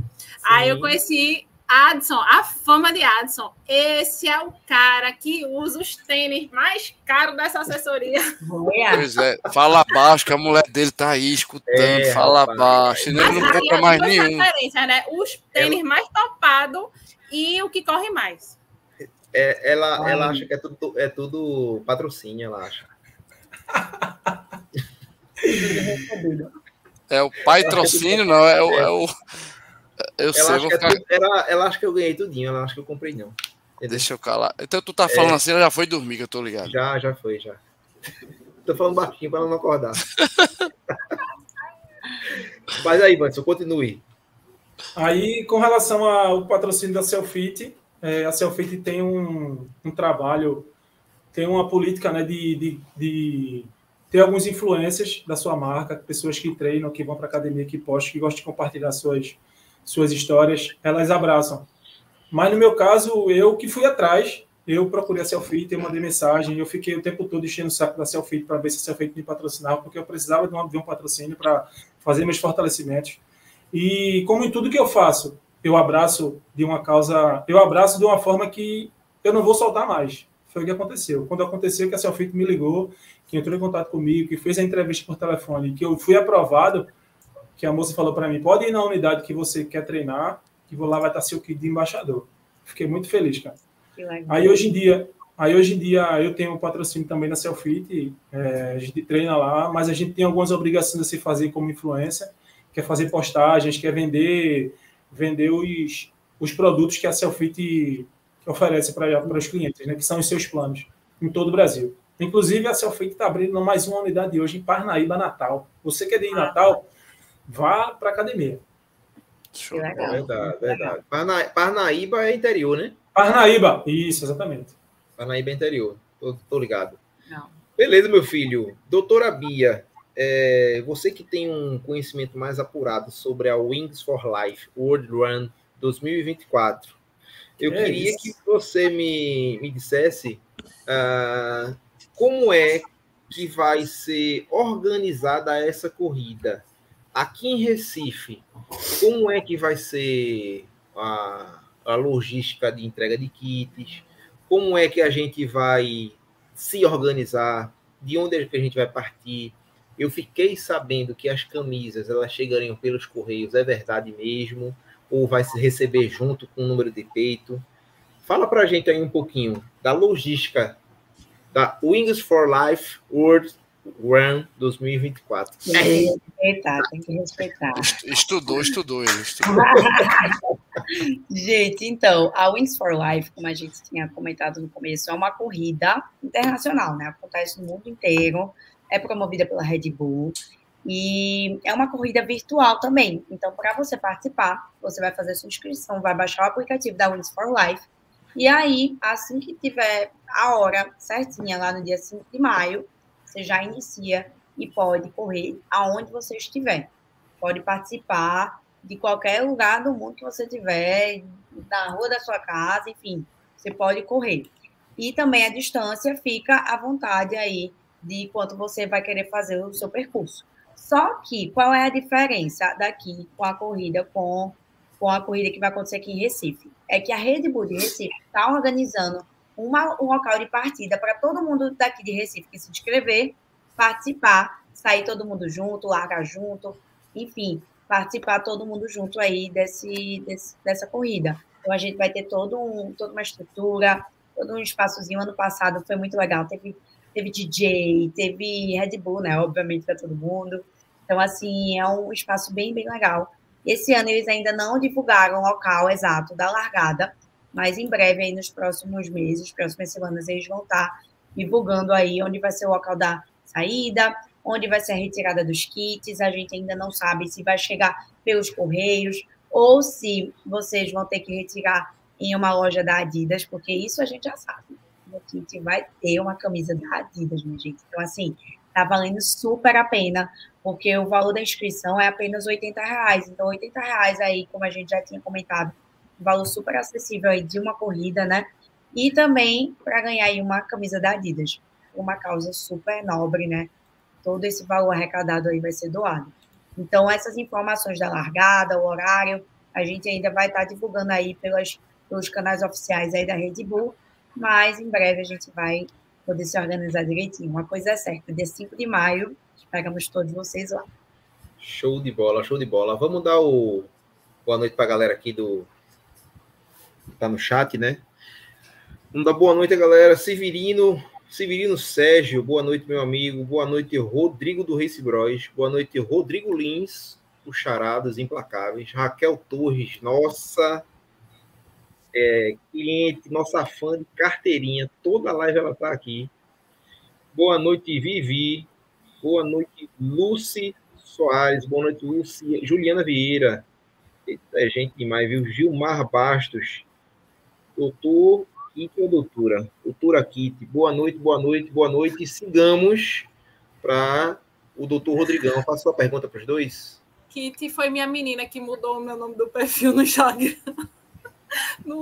C: Aí eu conheci Adson, a fama de Adson. Esse é o cara que usa os tênis mais caros dessa assessoria.
B: Pois é, fala baixo, que a mulher dele tá aí escutando, é, fala rapaz. baixo. Ele não compra mais nenhum.
C: Né? Os tênis ela... mais topados e o que corre mais.
A: É, ela, ela acha que é tudo, é tudo patrocínio, ela acha.
B: é o patrocínio, não, é o. É o...
A: Eu ela sei, acha ficar... é tudo, ela, ela acha que eu ganhei tudinho, ela acha que eu comprei, não.
B: Entendeu? Deixa eu calar. Então tu tá falando é... assim, ela já foi dormir, que eu tô ligado.
A: Já, já foi, já. tô falando baixinho para não acordar. Mas aí, Vanson, continue.
E: Aí, com relação ao patrocínio da Selfit, é, a Selfit tem um, um, trabalho, tem uma política né, de, de, de ter alguns influências da sua marca, pessoas que treinam, que vão para academia, que postam, que gostam de compartilhar suas, suas histórias, elas abraçam. Mas no meu caso, eu que fui atrás, eu procurei a Selfit, eu mandei mensagem, eu fiquei o tempo todo enchendo o saco da Selfit para ver se a Selfit me patrocinava, porque eu precisava de, de um patrocínio para fazer meus fortalecimentos. E como em tudo que eu faço, eu abraço de uma causa, eu abraço de uma forma que eu não vou soltar mais. Foi o que aconteceu. Quando aconteceu que a Selfit me ligou, que entrou em contato comigo, que fez a entrevista por telefone, que eu fui aprovado, que a moça falou para mim, pode ir na unidade que você quer treinar, que vou lá vai estar seu kit de embaixador. Fiquei muito feliz, cara. Aí hoje em dia, aí hoje em dia eu tenho um patrocínio também na Selfit, é, a gente treina lá, mas a gente tem algumas obrigações a se fazer como influência, quer fazer postagens, quer vender vender os, os produtos que a Selfit oferece para os clientes, né, que são os seus planos, em todo o Brasil. Inclusive, a Selfit está abrindo mais uma unidade hoje em Parnaíba, Natal. Você que é de Natal, vá para a academia.
A: Show. Legal. Verdade, verdade. Parna, Parnaíba é interior, né?
E: Parnaíba, isso, exatamente.
A: Parnaíba é interior, tô, tô ligado. Não. Beleza, meu filho. Doutora Bia, é, você que tem um conhecimento mais apurado sobre a Wings for Life World Run 2024, eu é queria isso. que você me, me dissesse uh, como é que vai ser organizada essa corrida aqui em Recife. Como é que vai ser a, a logística de entrega de kits? Como é que a gente vai se organizar? De onde é que a gente vai partir? Eu fiquei sabendo que as camisas elas chegariam pelos correios, é verdade mesmo? Ou vai se receber junto com o número de peito? Fala para a gente aí um pouquinho da logística da Wings for Life World Run 2024.
D: Tem que respeitar, tem que respeitar.
B: Estudou, estudou ele. Estudou.
D: gente, então, a Wings for Life, como a gente tinha comentado no começo, é uma corrida internacional, né? Acontece no mundo inteiro é promovida pela Red Bull e é uma corrida virtual também. Então, para você participar, você vai fazer sua inscrição, vai baixar o aplicativo da Wings for Life e aí, assim que tiver a hora certinha, lá no dia 5 de maio, você já inicia e pode correr aonde você estiver. Pode participar de qualquer lugar do mundo que você tiver, na rua da sua casa, enfim, você pode correr. E também a distância fica à vontade aí de quanto você vai querer fazer o seu percurso. Só que qual é a diferença daqui com a corrida com, com a corrida que vai acontecer aqui em Recife? É que a Rede Bull de Recife está organizando uma, um local de partida para todo mundo daqui de Recife que se inscrever, participar, sair todo mundo junto, largar junto, enfim, participar todo mundo junto aí desse, desse, dessa corrida. Então a gente vai ter todo um, toda uma estrutura, todo um espaçozinho. Ano passado foi muito legal, teve teve DJ, teve Red Bull, né? Obviamente para todo mundo. Então, assim, é um espaço bem, bem legal. Esse ano eles ainda não divulgaram o local exato da largada, mas em breve, aí nos próximos meses, próximas semanas, eles vão estar divulgando aí onde vai ser o local da saída, onde vai ser a retirada dos kits. A gente ainda não sabe se vai chegar pelos correios ou se vocês vão ter que retirar em uma loja da Adidas, porque isso a gente já sabe. O kit vai ter uma camisa da Adidas, minha gente. Então, assim, tá valendo super a pena, porque o valor da inscrição é apenas 80 reais. Então, 80 reais aí, como a gente já tinha comentado, valor super acessível aí de uma corrida, né? E também para ganhar aí uma camisa da Adidas, uma causa super nobre, né? Todo esse valor arrecadado aí vai ser doado. Então, essas informações da largada, o horário, a gente ainda vai estar divulgando aí pelas, pelos canais oficiais aí da Red Bull, mas em breve a gente vai poder se organizar direitinho. Uma coisa é certa, dia 5 de maio, esperamos todos vocês lá.
A: Show de bola, show de bola. Vamos dar o boa noite para a galera aqui do tá no chat, né? Vamos dar boa noite, galera. Severino, Severino Sérgio, boa noite, meu amigo. Boa noite, Rodrigo do Race Bros. Boa noite, Rodrigo Lins, o Charadas Implacáveis. Raquel Torres, nossa é, cliente, nossa fã de carteirinha. Toda live ela tá aqui. Boa noite, Vivi. Boa noite, Lucy Soares. Boa noite, Lucy. Juliana Vieira. É gente demais, viu? Gilmar Bastos. Doutor Kit ou doutora? Doutora Kit. Boa noite, boa noite, boa noite. Sigamos para o doutor Rodrigão. Faça sua pergunta para os dois.
C: Kit foi minha menina que mudou o meu nome do perfil no Instagram. No,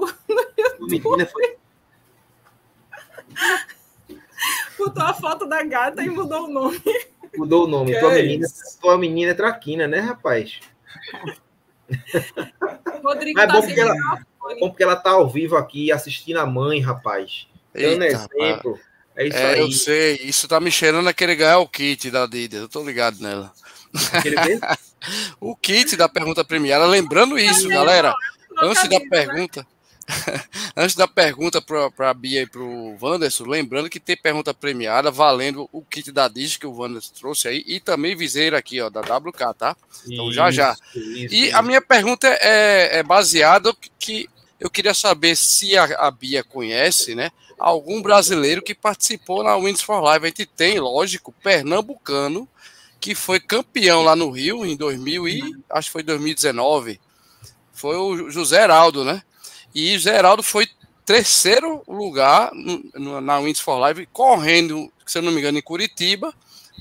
C: no
A: Menina foi.
C: Botou a foto da gata e mudou o nome.
A: Mudou o nome.
E: Que
A: tua,
E: é
A: menina,
E: isso?
A: tua menina é traquina, né, rapaz?
C: Rodrigo
A: Mas é
C: tá
A: bom porque ela-
C: microfone.
A: Bom porque ela tá ao vivo aqui assistindo a mãe, rapaz. Dando
B: Eita,
A: exemplo. É isso
B: É,
A: aí.
B: eu sei. Isso tá me cheirando a querer ganhar o kit da Adidas. Eu tô ligado nela. O kit da pergunta premiada. Lembrando isso, galera. Antes da
C: né?
B: pergunta. Antes da pergunta para a Bia e para o Wanderson, lembrando que tem pergunta premiada valendo o kit da Dish que o Wanderson trouxe aí e também viseira aqui, ó, da WK, tá? Então, já, já.
A: Isso,
B: E
A: isso.
B: a minha pergunta é, é baseada que, eu queria saber se a, a Bia conhece, né? Algum brasileiro que participou na Wins for Life. A gente tem, lógico, pernambucano, que foi campeão lá no Rio em 2000 e acho que foi 2019. Foi o José Heraldo, né? E José Heraldo foi terceiro lugar na Wins for Life, correndo, se eu não me engano, em Curitiba,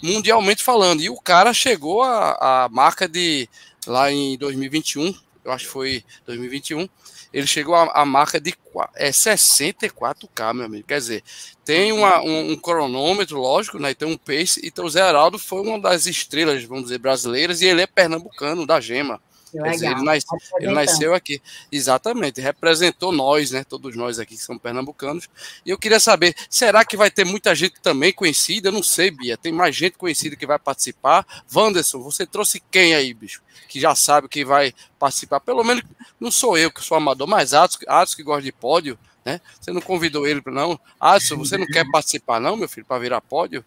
B: mundialmente falando. E o cara chegou à, marca de lá em 2021, eu acho que foi 2021, ele chegou à, marca de é, 64K, meu amigo. Quer dizer, tem uma- um, um cronômetro, lógico, né? Tem um pace. Então o Zé Heraldo foi uma das estrelas, vamos dizer, brasileiras, e ele é pernambucano, da Gema.
D: Legal.
B: ele, nas- ele
D: Apresentando.
B: nasceu aqui. Exatamente, representou nós, né? Todos nós aqui que somos pernambucanos. E eu queria saber, será que vai ter muita gente também conhecida? Eu não sei, Bia. Tem mais gente conhecida que vai participar. Wanderson, você trouxe quem aí, bicho? Que já sabe que vai participar. Pelo menos não sou eu que sou amador, mas Atos, Atos que gosta de pódio, né? Você não convidou ele para não? Atos, você não quer participar, não, meu filho, para virar pódio?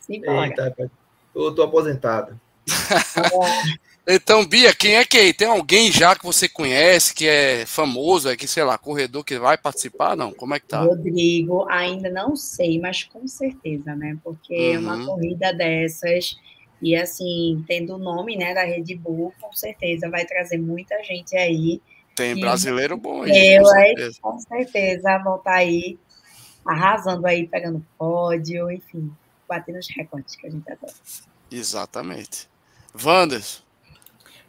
D: Simbora.
A: Eita, eu tô aposentado.
B: Então, Bia, quem é que é? Tem alguém já que você conhece, que é famoso, é que, sei lá, corredor que vai participar? Não, como é que tá?
D: Rodrigo, ainda não sei, mas com certeza, né? Porque é uma
B: Uhum.
D: corrida dessas, e assim, tendo o nome né, da Red Bull, com certeza vai trazer muita gente aí.
B: Tem brasileiro bom aí,
D: Eu,
B: com
D: aí,
B: certeza.
D: com certeza, vão estar aí arrasando aí, pegando pódio, enfim, batendo os recordes que a gente adora.
B: Exatamente. Wanders,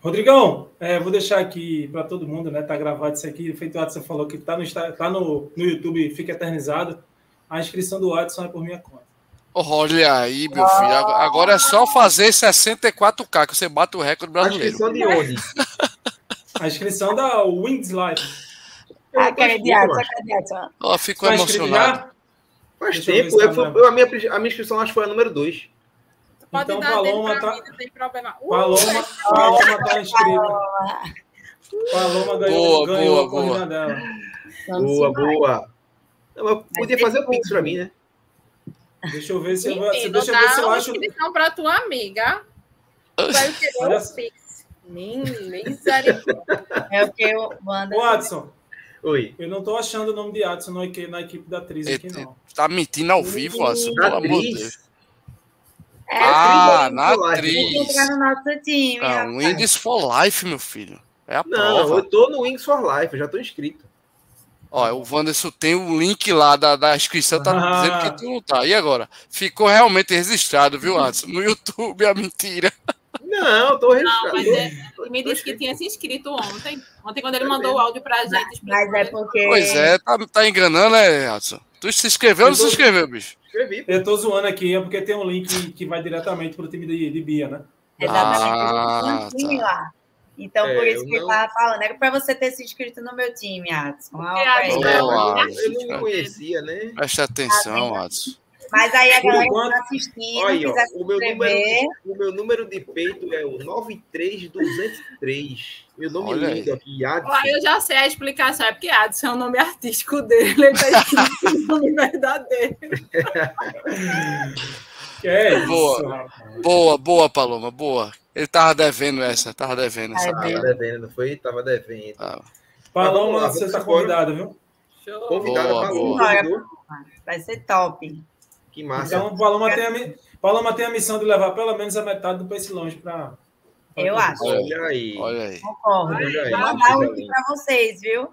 E: Rodrigão, é, vou deixar aqui para todo mundo, né? Tá gravado isso aqui. Feito o Adson falou que tá no, tá no, no YouTube, fica eternizado. A inscrição do Adson é por minha conta.
B: olha aí, meu filho. Ag- Agora é só fazer 64K, que você bate o recorde
A: A
B: brasileiro.
A: inscrição de onde?
E: A inscrição da Wings
D: Ah, cara de Adson.
B: Ó, fico
E: Tá inscrito
B: emocionado.
E: já?
A: Faz tempo.
E: tá
A: Eu fui-
E: no-
A: eu- a, minha, a minha inscrição acho que foi a número 2.
C: Pode
E: Então,
C: dar
E: Paloma
C: dele pra
E: tá-
C: mim, não tem problema. Uh,
E: Paloma, Paloma tá inscrita. Paloma ganhou,
B: Boa,
E: ganhou
B: boa,
E: a
B: boa.
E: dela.
D: Vamos
A: Boa,
D: embora.
A: boa. Mas podia fazer o. Pix pra mim, né?
E: Deixa eu ver se eu, se, deixa eu ver se eu acho.
C: inscrição pra tua amiga. Vai querer
E: Olha
C: o. Pix. Misericórdia.
D: É o que eu mando.
E: Ô, Adson,
A: Oi.
E: Eu não tô achando o nome de Adson na equipe, na equipe da atriz aqui, não.
B: Tá mentindo ao vivo, Adson, pelo amor de Deus.
D: É,
B: Ah, na atriz.
D: entrar no nosso time.
B: Ah,
D: rapaz.
B: Windows for Life, meu filho. É a
A: Não,
B: prova.
A: eu tô no Wings for Life, eu já tô inscrito.
B: Ó, o Wanderson tem o link lá da, da inscrição, tá
E: Ah.
B: dizendo que tu não tá. E agora? Ficou realmente registrado, viu, Adson? No YouTube, a mentira.
A: Não, eu tô
C: Não,
A: registrado.
C: mas é, ele me disse que tinha se inscrito ontem. Ontem, quando ele mandou o áudio pra gente.
D: Mas é
C: explicando.
D: porque.
B: Pois é, tá, tá enganando, né, Adson? Tu se inscreveu ou não se inscreveu, bicho?
A: Escrevi.
E: Eu tô zoando aqui, é porque tem um link que vai diretamente pro time de, de Bia, né?
D: Exatamente.
B: Ah,
D: eu um time
B: tá.
D: lá. Então,
A: É,
D: por isso
A: eu
D: que eu
A: não-
D: tava falando. Era pra você ter se inscrito no meu time, Adson. Ah,
C: é
A: Eu não-
B: Adson.
A: eu não me conhecia, né?
B: Presta atenção, Adson.
D: Mas aí a galera que
E: enquanto-
D: tá assistindo,
A: Olha ó, o meu, número, o meu número de peito é o 93203. Meu nome
B: Olha
A: lindo aqui, Adson.
C: Eu já sei a explicação, é porque Adson é o nome artístico dele, ele tá escrito o nome verdadeiro.
E: Que é isso,
B: Boa.
E: rapaz.
B: Boa, boa, Paloma, boa. Ele tava devendo essa, tava devendo essa.
A: Tava
D: devendo.
A: devendo, não foi? Tava devendo.
B: Tá.
E: Paloma,
A: lá,
E: você tá
A: embora.
E: convidado, viu?
C: Show.
A: Convidada
B: Boa,
A: convidou.
D: vai ser top.
A: Que massa.
E: Então, Paloma tem, a, Paloma tem a missão de levar pelo menos a metade do Pace Longe para.
D: Eu acho.
A: Olha aí.
B: Olha aí.
D: Concordo.
A: Olha aí.
D: Vou mandar o
A: linda.
D: pra vocês, viu?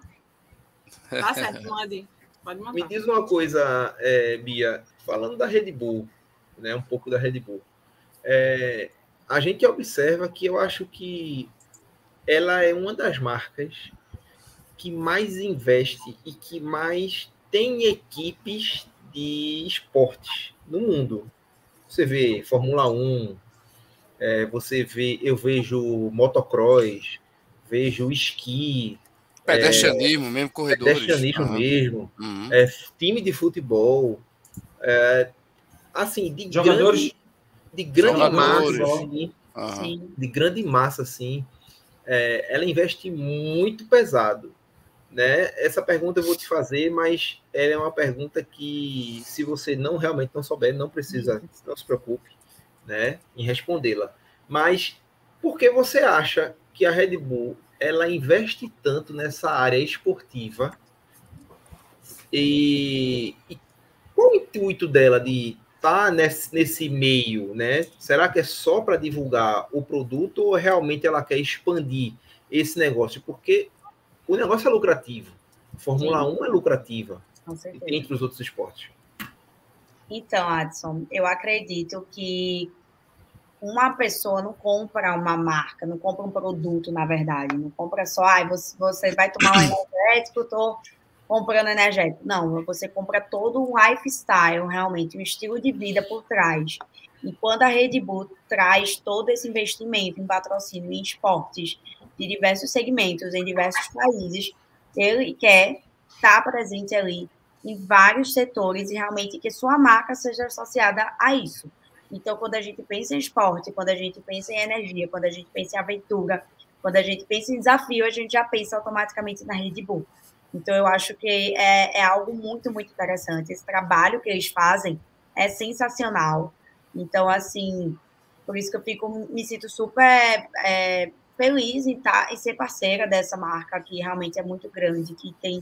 C: Tá certo, mande. Pode
A: Me
C: mandar.
A: diz uma coisa, é, Bia, falando da Red Bull, né, um pouco da Red Bull. É, a gente observa que eu acho que ela é uma das marcas que mais investe e que mais tem equipes de esportes no mundo. Você vê Fórmula 1, é, você vê, eu vejo motocross, vejo esqui,
B: Pedestrianismo, mesmo corredores.
A: pedestrianismo
B: Aham.
A: mesmo
B: Uhum.
A: é, time de futebol, é, assim, de
E: Jogadores-
A: grande, de grande
B: Jogadores.
A: massa, assim.
D: Sim.
A: de grande massa, assim, é, ela investe muito pesado, né? Essa pergunta eu vou te fazer, mas ela é uma pergunta que, se você não realmente não souber, não precisa, não se preocupe, né, em respondê-la. Mas por que você acha que a Red Bull ela investe tanto nessa área esportiva e, e qual o intuito dela de estar nesse, nesse meio, né? Será que é só para divulgar o produto ou realmente ela quer expandir esse negócio? Porque o negócio é lucrativo. Fórmula
D: Sim.
A: 1 é lucrativa, entre os outros esportes.
D: Então, Adson, eu acredito que uma pessoa não compra uma marca, não compra um produto, na verdade. Não compra só, ah, você, você vai tomar um energético, estou comprando energético. Não, você compra todo um lifestyle, realmente, um estilo de vida por trás. E quando a Red Bull traz todo esse investimento em patrocínio em esportes de diversos segmentos, em diversos países, ele quer estar presente ali em vários setores e realmente que sua marca seja associada a isso. Então, quando a gente pensa em esporte, quando a gente pensa em energia, quando a gente pensa em aventura, quando a gente pensa em desafio, a gente já pensa automaticamente na Red Bull. Então, eu acho que é, é algo muito, muito interessante. Esse trabalho que eles fazem é sensacional. Então, assim, por isso que eu fico, me sinto super é, feliz em, tá, em ser parceira dessa marca que realmente é muito grande, que tem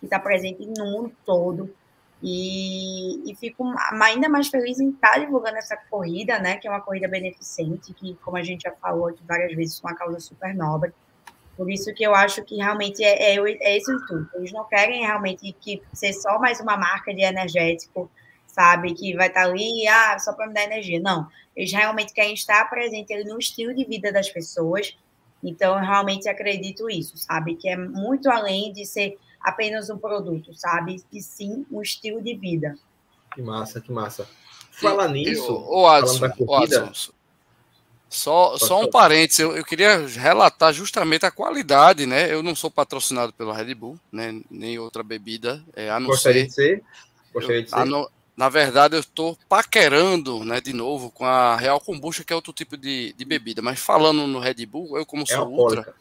D: que está presente no mundo todo. E, e fico ainda mais feliz em estar divulgando essa corrida, né? Que é uma corrida beneficente, que, como a gente já falou aqui várias vezes, é uma causa super nobre. Por isso que eu acho que realmente é, é, é esse o intuito. Eles não querem realmente que ser só mais uma marca de energético, sabe? Que vai estar ali, ah, só para me dar energia. Não. Eles realmente querem estar presente ali no estilo de vida das pessoas. Então, eu realmente acredito isso, sabe? Que é muito além de ser apenas um produto, sabe? E sim um estilo de vida.
A: Que massa, que massa. Fala nisso.
B: Ô, Adson, só, só um parênteses, eu, eu queria relatar justamente a qualidade, né? Eu não sou patrocinado pela Red Bull, né? Nem outra bebida, é, a não
A: Gostaria
B: ser.
A: de ser? Gostaria de
B: eu- a
A: ser?
B: não- na verdade, eu estou paquerando, né, de novo, com a Real Kombucha, que é outro tipo de, de bebida. Mas falando no Red Bull, eu como
A: É
B: sou ultra,
A: alcoólica.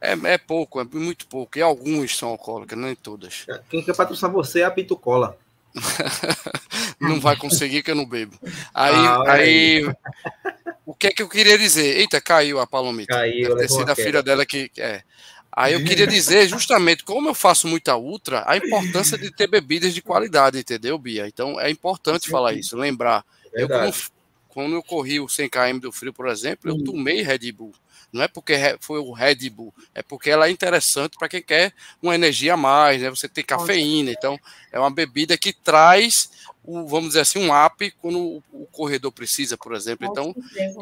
B: é, é pouco, é muito pouco. E alguns são alcoólicas, nem todas.
A: Quem quer patrocinar você é a Pitucola.
B: Não vai conseguir que eu não bebo. Aí,
A: Ah, olha
B: aí, o que é que eu queria dizer? Eita, caiu a palomita.
A: Caiu,
B: Deve ter sido a filha dela que. É. Aí eu queria dizer, justamente, como eu faço muita ultra, a importância de ter bebidas de qualidade, entendeu, Bia? Então é importante Sim. falar isso, lembrar. É eu, quando eu corri o 100km do frio, por exemplo, eu tomei Red Bull. Não é porque foi o Red Bull, é porque ela é interessante para quem quer uma energia a mais, né? Você tem cafeína, então é uma bebida que traz o, vamos dizer assim, um app quando o, corredor precisa, por exemplo. Então,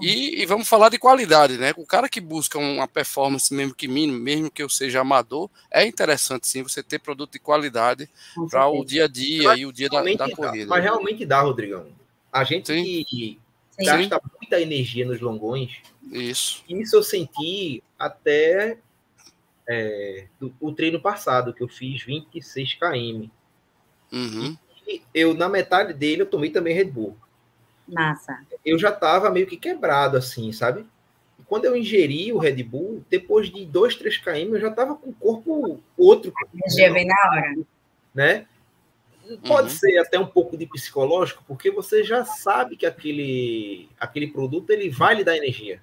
B: e, e, vamos falar de qualidade, né? O cara que busca uma performance mesmo que mínimo, mesmo que eu seja amador, é interessante sim você ter produto de qualidade para o dia a dia mas, e o dia da, da corrida.
A: Mas realmente dá, Rodrigão. A gente sim. que gasta sim. muita energia nos longões.
B: Isso.
A: Isso eu senti até é, do, o treino passado, que eu fiz 26 km.
B: Uhum
A: eu, na metade dele, eu tomei também Red Bull.
D: Massa.
A: Eu já tava meio que quebrado, assim, sabe? E quando eu ingeri o Red Bull, depois de 2, 3 km, eu já tava com o corpo outro.
D: Energia vem na hora.
A: Né? Pode uhum. ser até um pouco de psicológico, porque você já sabe que aquele, aquele produto ele vai lhe dar energia.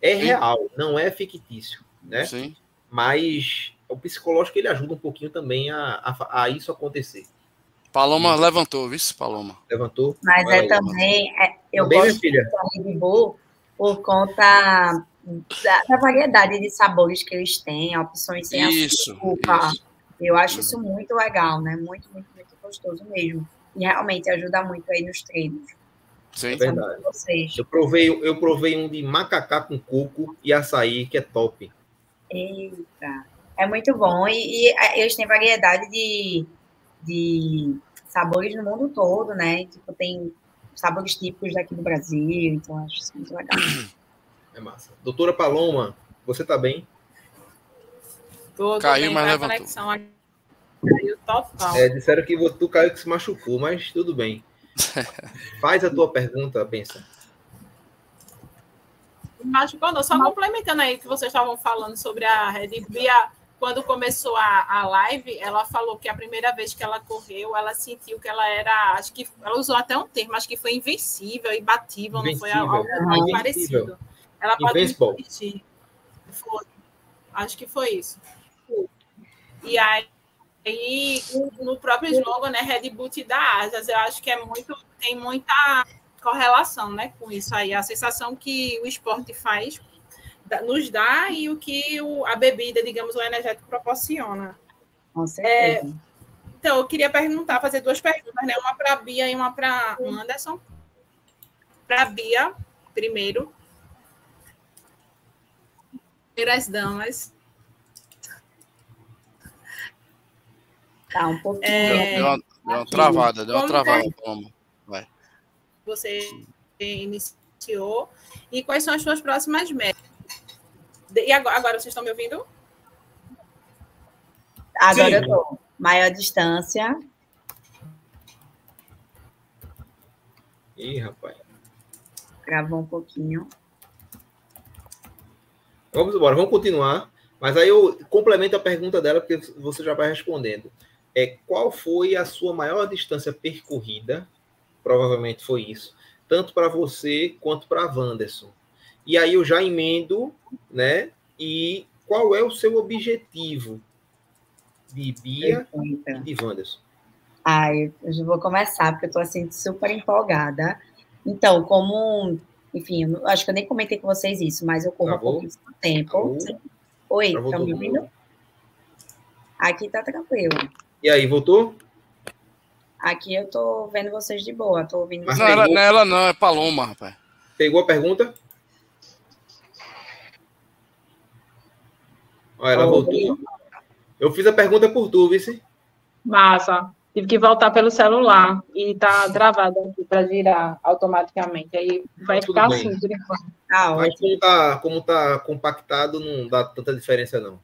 A: É Sim. real, não é fictício, né?
B: Sim.
A: Mas o psicológico ele ajuda um pouquinho também a, a, a isso acontecer.
B: Paloma levantou, viu, Paloma?
A: Levantou.
D: Mas é também, é, eu também, gosto de Red Bull por conta da, da, variedade de sabores que eles têm, opções sem
B: isso,
D: açúcar. Isso. Eu acho isso muito legal, né? Muito, muito gostoso mesmo. E realmente ajuda muito aí nos treinos.
A: Sim. É verdade. Eu provei, eu provei um de macacá com coco e açaí, que é top.
D: Eita. É muito bom. E, e é, eles têm variedade de de sabores no mundo todo, né? Tipo, tem sabores típicos daqui do Brasil, então acho isso muito legal.
A: É massa. Doutora Paloma, você tá bem?
C: Tô, tô caiu, bem, mas levantou. Conexão caiu total.
A: É, disseram que tu caiu que se machucou, mas tudo bem. Faz a tua pergunta, pensa.
C: Machucou não, só complementando aí que vocês estavam falando sobre a Red Bull quando começou a, a live, ela falou que a primeira vez que ela correu, ela sentiu que ela era, acho que ela usou até um termo, acho que foi invencível, imbatível, não foi algo uhum. parecido. Ela pode repetir. Acho que foi isso. E aí, aí no próprio slogan, né, Red Bull te dá asas, eu acho que é muito, tem muita correlação, né, com isso aí, a sensação que o esporte faz nos dá e o que o, a bebida, digamos, o energético proporciona.
D: Com certeza. É,
C: então, eu queria perguntar, fazer duas perguntas, né? Uma para a Bia e uma para o Anderson. Para a Bia, primeiro. Primeiras damas.
D: Tá, um pouquinho.
B: É, deu, uma, deu uma travada, deu uma travada. Como
C: Vai. Você iniciou. E quais são as suas próximas metas? E agora, agora vocês estão me ouvindo?
D: Agora Sim. eu estou. Maior distância.
A: Ih, rapaz.
D: Gravou um pouquinho.
A: Vamos embora, vamos continuar. Mas aí eu complemento a pergunta dela, porque você já vai respondendo. É, qual foi a sua maior distância percorrida? Provavelmente foi isso. Tanto para você quanto para a Wanderson. E aí eu já emendo, né? E qual é o seu objetivo de Bia Perfeita. e de Wanderson?
D: Ai, eu já vou começar, porque eu estou assim, super empolgada. Então, como, enfim, eu acho que eu nem comentei com vocês isso, mas eu corro há pouquíssimo tempo. Travou. Oi, estão me ouvindo? Aqui tá tranquilo.
A: E aí, voltou?
D: Aqui eu tô vendo vocês de boa, tô ouvindo.
B: Mas não, ela, não é ela não, é Paloma, rapaz.
A: Pegou a pergunta? Olha, ela voltou. Eu fiz a pergunta por tu, Vice.
F: Massa. Tive que voltar pelo celular e tá travado aqui para girar automaticamente. Aí vai ficar bem. assim por enquanto.
A: Ah, Mas como tá, como tá compactado, não dá tanta diferença, não.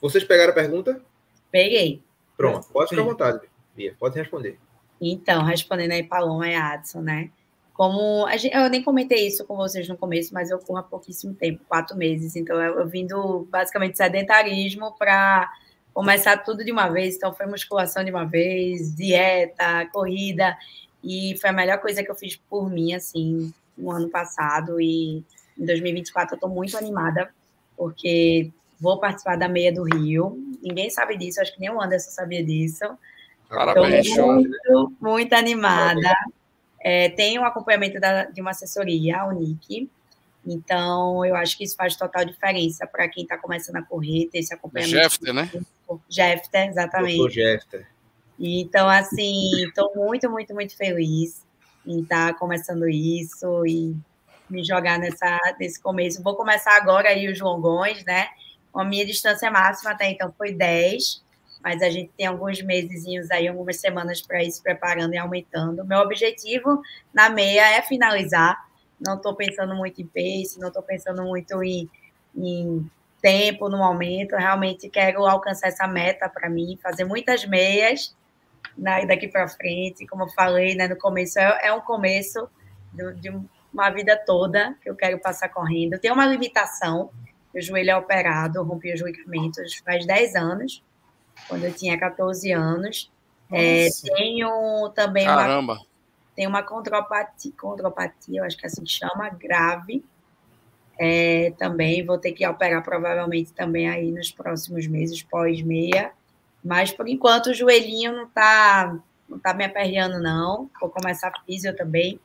A: Vocês pegaram a pergunta?
D: Peguei.
A: Pronto, pode ficar à vontade, Bia. Pode responder.
D: Então, respondendo aí, Paloma e Adson, né? Como gente, eu nem comentei isso com vocês no começo, mas eu corro há pouquíssimo tempo, quatro meses. Então eu, eu vim do basicamente sedentarismo para começar tudo de uma vez. Então foi musculação de uma vez, dieta, corrida e foi a melhor coisa que eu fiz por mim assim no ano passado e em 2024 eu estou muito animada porque Vou participar da meia do Rio. Ninguém sabe disso, acho que nem o Anderson sabia disso.
B: Parabéns,
D: Estou muito, muito animada. É, tem um acompanhamento da, de uma assessoria, a Unic. Então, eu acho que isso faz total diferença para quem está começando a correr, ter esse acompanhamento.
B: Jefter, né?
D: Jefter, exatamente.
A: Doutor Jefter.
D: Então, assim, estou muito, muito, muito feliz em estar tá começando isso e me jogar nessa, nesse começo. Vou começar agora aí os longões, né? A minha distância máxima até então foi 10, mas a gente tem alguns meses aí, algumas semanas para ir se preparando e aumentando. Meu objetivo na meia é finalizar. Não estou pensando muito em pace, não estou pensando muito em, em tempo no momento. Realmente quero alcançar essa meta para mim, fazer muitas meias né, daqui para frente. Como eu falei né, no começo, é, é um começo de, de uma vida toda que eu quero passar correndo. Tem uma limitação, meu joelho é operado, rompi os ligamentos faz 10 anos, quando eu tinha 14 anos. É, tenho também
B: Caramba.
D: uma, tenho uma contropatia, contropatia, eu acho que assim chama, grave. É, também vou ter que operar provavelmente também aí nos próximos meses, pós-meia. Mas por enquanto o joelhinho não está não tá me aperreando, não. Vou começar a físio também.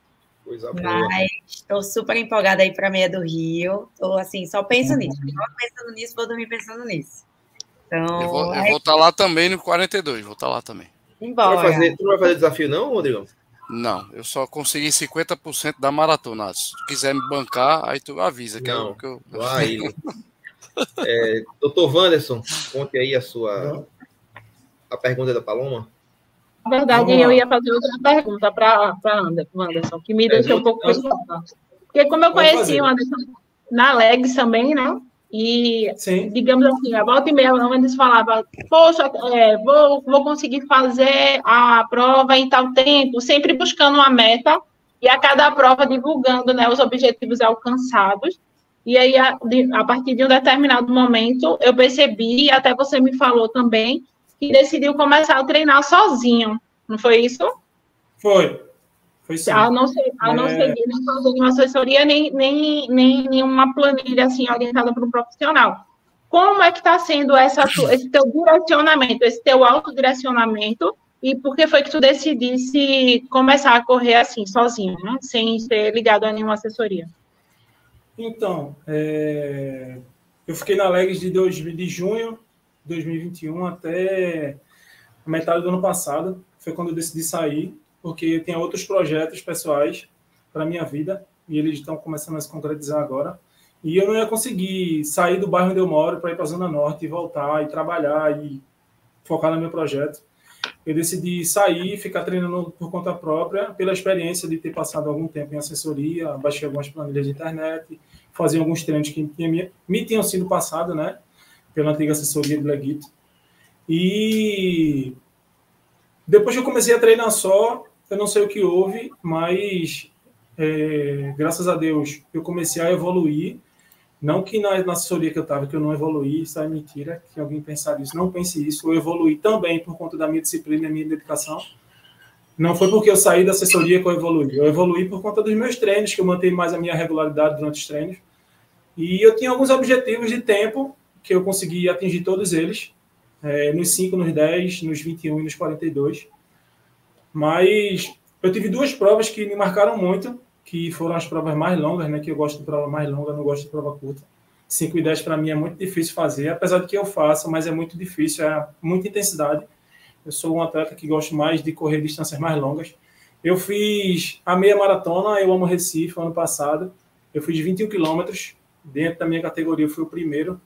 A: Coisa boa.
D: Mas estou super empolgada aí para a meia do Rio. Estou assim, só penso
B: Uhum.
D: nisso. Vou pensando nisso, vou dormir pensando nisso. Então,
B: Eu vou
D: é
B: estar lá também no 42, vou estar lá também.
A: Tu,
D: embora.
A: vai fazer, tu não vai fazer desafio, não, Rodrigo?
B: Não, eu só consegui 50% da maratona. Se tu quiser me bancar, aí tu avisa que,
A: Não.
B: eu, que eu...
A: Vai. é, doutor Wanderson, conte aí a sua a pergunta da Paloma.
C: Na verdade, eu ia fazer outra pergunta para Anderson, que me deixou um pouco preocupada. Porque como eu conheci
E: fazer.
C: o Anderson na Legs também, né? E,
E: Sim.
C: digamos assim, a volta e meia, o Anderson falava, poxa, é, vou, vou conseguir fazer a prova em tal tempo, sempre buscando uma meta, e a cada prova divulgando né, os objetivos alcançados. E aí, a, a partir de um determinado momento, eu percebi, e até você me falou também, que decidiu começar a treinar sozinho. Não foi isso?
E: Foi. Foi sim.
C: A não, ser, a não
E: É.
C: seguir nem fazer nenhuma assessoria, nem, nem, nem nenhuma planilha assim, orientada para um profissional. Como é que está sendo essa, esse teu direcionamento, esse teu autodirecionamento, e por que foi que tu decidisse começar a correr assim, sozinho, né? sem ser ligado a nenhuma assessoria?
E: Então, é, eu fiquei na Legs de, de junho 2021 até metade do ano passado. Foi quando eu decidi sair, porque eu tinha outros projetos pessoais para minha vida e eles estão começando a se concretizar agora. E eu não ia conseguir sair do bairro onde eu moro para ir para a Zona Norte e voltar e trabalhar e focar no meu projeto. Eu decidi sair, ficar treinando por conta própria, pela experiência de ter passado algum tempo em assessoria, baixei algumas planilhas de internet, fazia alguns treinos que me tinham sido passados, né, pela antiga assessoria de Leguito. E depois que eu comecei a treinar só, eu não sei o que houve, mas é, graças a Deus eu comecei a evoluir. Não que na, na assessoria que eu estava, que eu não evoluí, isso é mentira, que alguém pensar isso. Não pense isso. Eu evoluí também por conta da minha disciplina e minha dedicação. Não foi porque eu saí da assessoria que eu evoluí. Eu evoluí por conta dos meus treinos, que eu mantenho mais a minha regularidade durante os treinos. E eu tinha alguns objetivos de tempo, que eu consegui atingir todos eles, é, nos 5, nos 10, nos 21 e nos 42. Mas eu tive duas provas que me marcaram muito, que foram as provas mais longas, né? Que eu gosto de prova mais longa, não gosto de prova curta. 5 e 10 para mim é muito difícil fazer, apesar de que eu faço, mas é muito difícil, é muita intensidade. Eu sou um atleta que gosto mais de correr distâncias mais longas. Eu fiz a meia maratona, eu amo Recife, ano passado. Eu fiz 21 quilômetros, dentro da minha categoria eu fui o primeiro.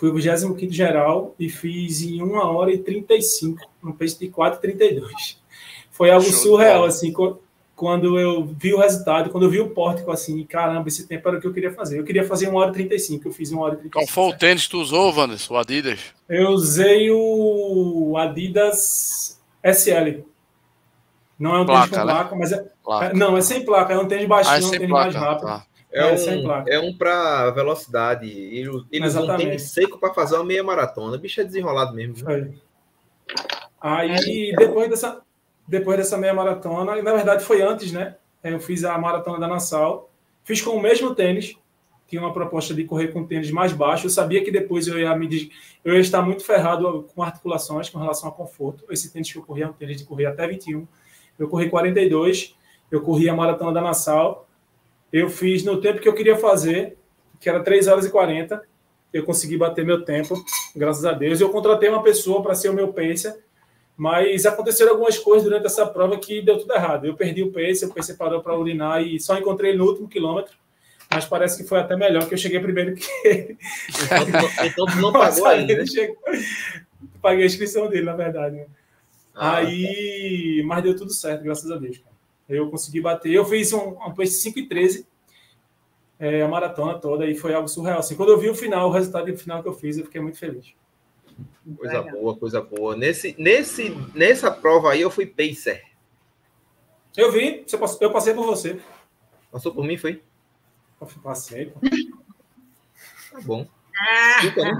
E: Fui o 25 geral e fiz em 1 hora e 35, no pace de 4,32. Foi algo
B: Show
E: surreal, assim, quando eu vi o resultado, quando eu vi o pórtico, assim, caramba, esse tempo era o que eu queria fazer. Eu queria fazer 1 hora e 35, eu fiz 1 hora e 35.
B: Qual foi o tênis que tu usou, Wanderson? O Adidas?
E: Eu usei o Adidas SL. Não é um tênis
B: Placa,
E: com
B: né?
E: placa, mas é,
B: Placa.
E: não, é sem placa, é um tênis baixinho,
B: Ah, é
E: um tênis mais
B: placa.
E: rápido.
B: Tá.
A: É,
E: É,
A: um, é um para velocidade. Ele, ele usa um
E: Exatamente.
A: tênis seco para fazer uma meia maratona. O bicho é desenrolado mesmo.
E: Foi. Aí, depois dessa, depois dessa meia maratona, e na verdade foi antes, né? Eu fiz a maratona da Nassau, fiz com o mesmo tênis, tinha uma proposta de correr com tênis mais baixo. Eu sabia que depois eu ia me eu ia estar muito ferrado com articulações com relação ao conforto. Esse tênis que eu corria é um tênis de correr até 21. Eu corri 42, eu corri a maratona da Nassau. Eu fiz no tempo que eu queria fazer, que era 3 horas e 40. Eu consegui bater meu tempo, graças a Deus. Eu contratei uma pessoa para ser o meu pacer, mas aconteceram algumas coisas durante essa prova que deu tudo errado. Eu perdi o pacer, o pacer parou para urinar e só encontrei no último quilômetro mas parece que foi até melhor, que eu cheguei primeiro que ele.
A: Então, então tu não pagou ainda, né?
E: Chegou... Paguei a inscrição dele, na verdade. Né? Ah, Aí, mas deu tudo certo, graças a Deus. Cara. Eu consegui bater. Eu fiz um, um pace 5 e 13, é, a maratona toda, e foi algo surreal. Assim, quando eu vi o final, o resultado final que eu fiz, eu fiquei muito feliz.
A: Coisa boa, coisa boa. Nesse, nesse, nessa prova aí, eu fui pacer.
E: Eu vi, eu passei por você.
A: Passou por mim, foi?
E: Passei, pô.
A: Tá bom. Fica, né?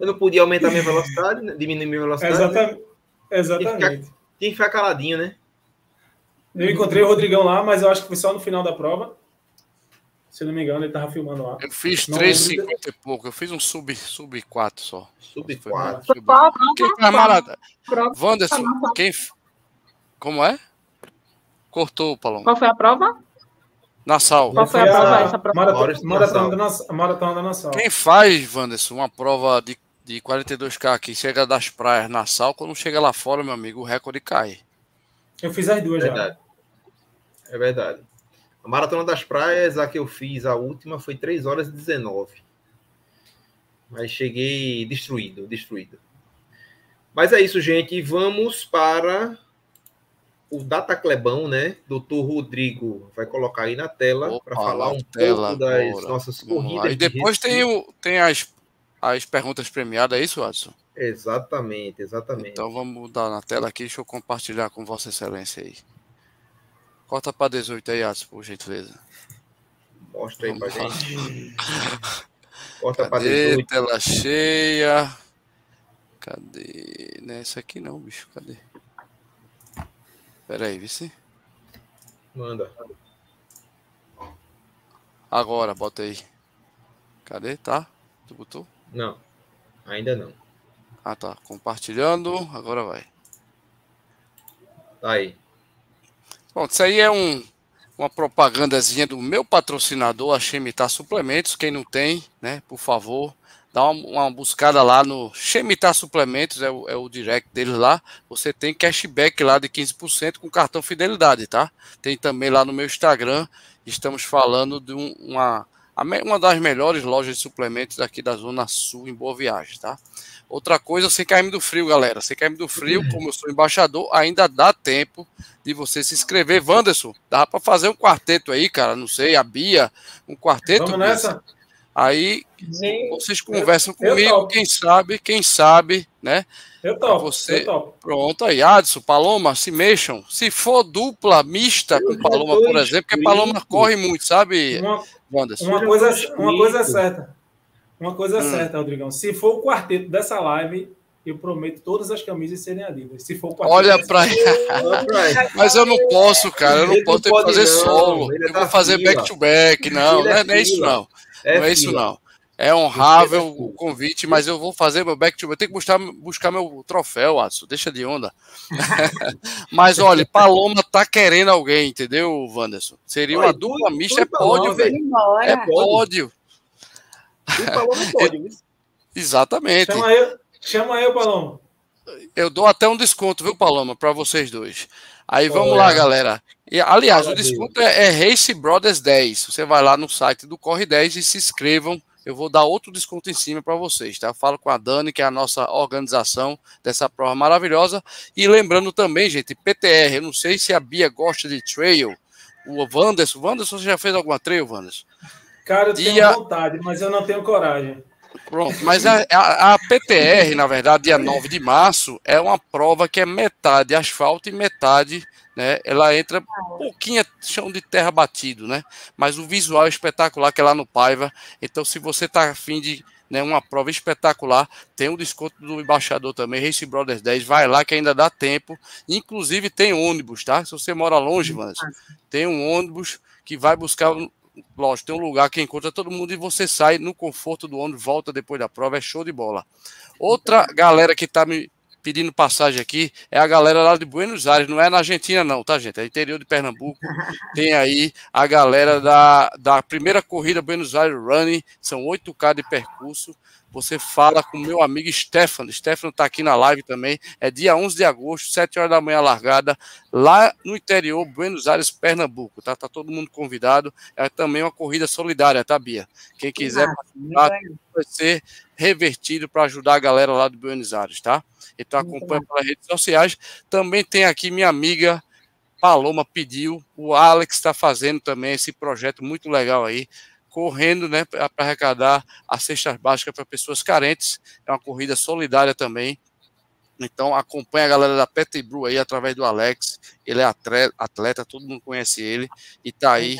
A: Eu não podia aumentar minha velocidade, né? diminuir minha velocidade.
E: Exatamente.
A: Né?
E: Exatamente.
A: Tinha que, ficar, tinha que ficar caladinho, né?
E: Eu encontrei o Rodrigão lá, mas eu acho que foi só no final da prova. Se não me engano, ele tava filmando lá.
B: Eu fiz 3,50 e pouco. Eu fiz um sub, sub 4 só.
A: Sub 4.
F: Sub...
B: Quem foi marada? Wanderson, quem. Como é? Cortou, Paloma.
F: Qual foi a prova?
B: Nassau.
F: Qual foi a prova? Essa prova?
E: Maratona, maratona, da Nassau. maratona da Nassau.
B: Quem faz, Wanderson, uma prova de, de 42K que chega das praias Nassau, quando chega lá fora, meu amigo, o recorde cai.
E: Eu fiz as duas
A: verdade. já. É verdade. A Maratona das Praias, a que eu fiz, a última, foi 3 horas e 19. Mas cheguei destruído, destruído. Mas é isso, gente. Vamos para o Data Clebão, né? Doutor Rodrigo vai colocar aí na tela para falar um pouco das nossas corridas.
B: E depois tem, o, tem as, as perguntas premiadas, é isso, Adson?
A: Exatamente, exatamente.
B: Então vamos mudar na tela aqui, deixa eu compartilhar com Vossa Excelência aí. Corta para 18 aí, Adson, por gentileza.
A: Mostra aí para gente. Corta
B: para 18. Tela cheia. Cadê? Não é essa aqui não, bicho. Cadê? Pera aí, vice.
A: Manda.
B: Agora, bota aí. Cadê? Tá? Tu botou?
A: Não. Ainda não.
B: Ah, tá. Compartilhando. Agora vai.
A: Tá aí.
B: Bom, isso aí é um, uma propagandazinha do meu patrocinador, a Chemitar Suplementos. Quem não tem, né, por favor, dá uma, uma, buscada lá no Chemitar Suplementos, é o, é o direct deles lá. Você tem cashback lá de 15% com cartão fidelidade, tá? Tem também lá no meu Instagram. Estamos falando de um, uma, uma das melhores lojas de suplementos aqui da Zona Sul, em Boa Viagem, tá? Outra coisa, sem cair do frio, galera. Sem cair do frio, como eu sou embaixador, ainda dá tempo de você se inscrever. Wanderson, dá para fazer um quarteto aí, cara. Não sei, a Bia, um quarteto.
E: Vamos nessa?
B: Aí Gente, vocês conversam eu, comigo, eu quem sabe, quem sabe, né?
E: Eu topo,
B: você...
E: eu topo.
B: Pronto aí, Adson, Paloma, se mexam. Se for dupla, mista eu com Paloma, por exemplo, porque Paloma corre muito, sabe,
E: uma, Wanderson? Uma coisa, uma coisa é certa. Uma coisa é hum. certa, Rodrigão. Se for o quarteto dessa live, eu prometo todas as camisas serem Adidas. Se for o quarteto.
B: Olha pra Mas eu não posso, cara. Eu não ele posso ter que fazer não. solo. Ele eu vou fazer back-to-back. -back. Não, não é, não é isso, não. É não é isso, não. É honrável o convite, mas eu vou fazer meu back to back. Eu tenho que buscar, buscar meu troféu, Atsu. Deixa de onda. mas olha, Paloma tá querendo alguém, entendeu, Wanderson? Seria uma dupla mista, é pódio, velho. É pódio. Exatamente.
E: Chama eu, chama eu, Paloma.
B: Eu dou até um desconto, viu, Paloma, para vocês dois. Aí vamos lá, galera. E, aliás, Fala o desconto é, é Race Brothers 10. Você vai lá no site do Corre 10 e se inscrevam. Eu vou dar outro desconto em cima para vocês, tá? Eu falo com a Dani, que é a nossa organização dessa prova maravilhosa. E lembrando também, gente, PTR. Eu não sei se a Bia gosta de trail. O Wanderson. Wanderson, você já fez alguma trail, Wanderson?
E: Cara, eu tenho a... vontade, mas eu não tenho coragem.
B: Pronto, mas a, a, a, PTR, na verdade, dia 9 de março, é uma prova que é metade asfalto e metade, né? Ela entra um pouquinho chão de terra batido, né? Mas o visual é espetacular que é lá no Paiva. Então, se você tá afim de né, uma prova espetacular, tem o um desconto do embaixador também, Race Brothers 10, vai lá que ainda dá tempo. Inclusive tem ônibus, tá? Se você mora longe, mas tem um ônibus que vai buscar lógico, tem um lugar que encontra todo mundo e você sai no conforto do ônibus, volta depois da prova, é show de bola. Outra galera que tá me pedindo passagem aqui é a galera lá de Buenos Aires, não é na Argentina não, tá gente? É interior de Pernambuco. Tem aí a galera da, da primeira corrida Buenos Aires Running, são 8K de percurso você fala com meu amigo Stefano. Stefano está aqui na live também. É dia 11 de agosto, 7 horas da manhã largada, lá no interior, Buenos Aires, Pernambuco. Tá, tá todo mundo convidado. É também uma corrida solidária, tá, Bia? Quem quiser participar, vai ser revertido para ajudar a galera lá do Buenos Aires, tá? Então acompanha pelas redes sociais. Também tem aqui minha amiga Paloma pediu, o Alex está fazendo também esse projeto muito legal aí correndo né, para arrecadar as cestas básicas para pessoas carentes. É uma corrida solidária também. Então acompanha a galera da Petibru aí através do Alex. Ele é atleta, atleta, todo mundo conhece ele e está aí,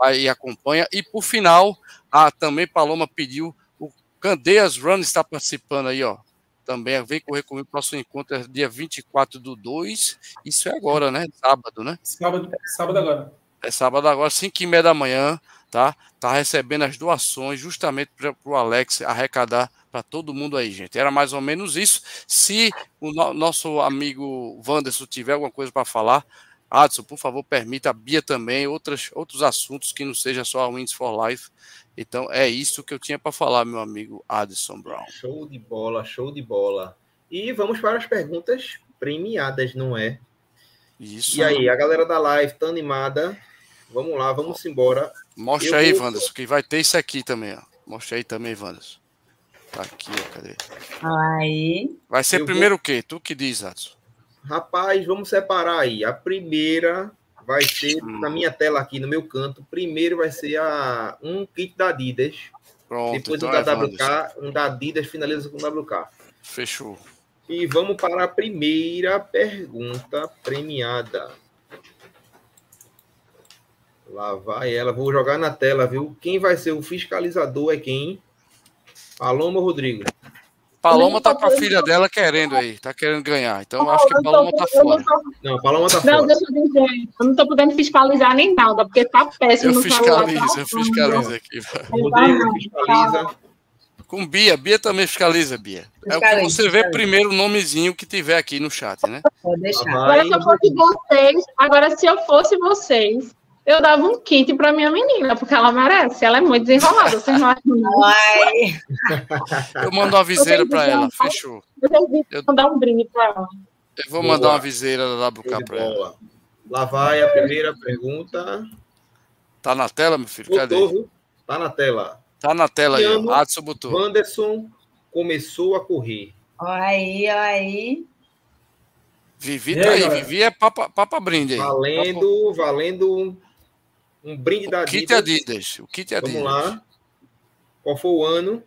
B: aí acompanha. E por final, a também Paloma pediu o Candeias Run está participando aí, ó. Também vem correr comigo. Próximo encontro é dia 24 do 2. Isso é agora, né? Sábado, né?
E: Sábado, sábado agora.
B: É sábado agora, 5 e meia da manhã tá? Tá recebendo as doações justamente para o Alex arrecadar para todo mundo aí, gente. Era mais ou menos isso. Se o no nosso amigo Wanderson tiver alguma coisa para falar, Adson, por favor, permita a Bia também outras, outros assuntos que não seja só a Wins for Life. Então é isso que eu tinha para falar, meu amigo Adson Brown.
A: Show de bola, show de bola. E vamos para as perguntas premiadas, não é?
B: Isso.
A: E aí, a galera da live tá animada? Vamos lá, vamos embora.
B: Mostra eu aí, vou... Wanderson, que vai ter isso aqui também, ó. Mostra aí também, Wanderson. Tá aqui, ó, cadê?
D: Aí.
B: Vai ser eu primeiro vou... o quê? Tu que diz, Adson?
A: Rapaz, vamos separar aí. A primeira vai ser hum. na minha tela aqui, no meu canto. Primeiro vai ser a um kit da Adidas. Pronto, Depois então um da é WK, Wanderson. um da Adidas finaliza com WK.
B: Fechou.
A: E vamos para a primeira pergunta premiada. Lá vai ela. Vou jogar na tela, viu? Quem vai ser o fiscalizador é quem? Paloma ou Rodrigo?
B: Paloma tá com a filha dela querendo aí, tá querendo ganhar. Então eu acho que Paloma tá fora.
A: Não, Paloma tá fora.
F: Não, deixa eu dizer, eu não tô podendo fiscalizar nem nada, porque tá péssimo.
B: Eu fiscalizo, eu fiscalizo aqui.
A: Rodrigo fiscaliza.
B: Com Bia, Bia também fiscaliza, Bia. É o que você vê primeiro o nomezinho que tiver aqui no chat, né?
F: Vou deixar. Agora, se eu fosse vocês, agora se eu fosse vocês, eu dava um kit para minha menina, porque ela merece. Ela é muito desenrolada, vocês não acham?
B: Eu mando uma viseira para ela, fechou.
F: Eu vou mandar um brinde para ela.
B: Eu vou mandar uma viseira da WK para ela.
A: Lá vai a primeira pergunta.
B: Tá na tela, meu filho? Cadê?
A: Botou, tá na tela.
B: Tá na tela aí, Adson botou.
A: Wanderson começou a correr.
D: Olha aí, olha aí.
B: Vivi tá aí, Vivi é papa, papa brinde aí.
A: Valendo, valendo um brinde da
B: Adidas. Kit Adidas. O kit Adidas.
A: Vamos lá. Qual foi o ano?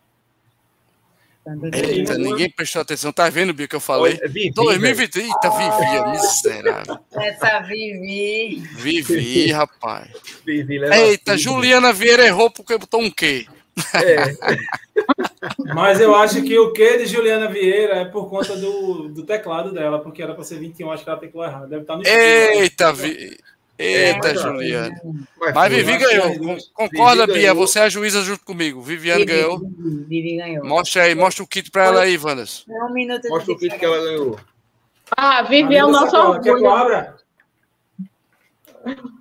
B: Eita, ninguém prestou atenção. Tá vendo, Bia, que eu falei? Vivi, 2020. Eita, Vivi, miserável.
D: Essa Vivi.
B: Vivi, rapaz. Vivi, Eita, Juliana Vieira errou porque botou um quê? É.
E: Mas eu acho que o que de Juliana Vieira é por conta do, do teclado dela, porque era para ser 21, acho que ela teclou errado. Deve estar no
B: Eita, Vi... Eita, é, Juliana. Mas, mas Vivi ganhou. Concorda, Vivi Bia? Ganhou. Você é a juíza junto comigo. Viviane Vivi, ganhou. Vivi ganhou. Mostra aí, mostra o kit para ela aí, Vandas.
A: Um minuto mostra o kit que ela ganhou.
F: Ah, Vivi é o nosso orgulho.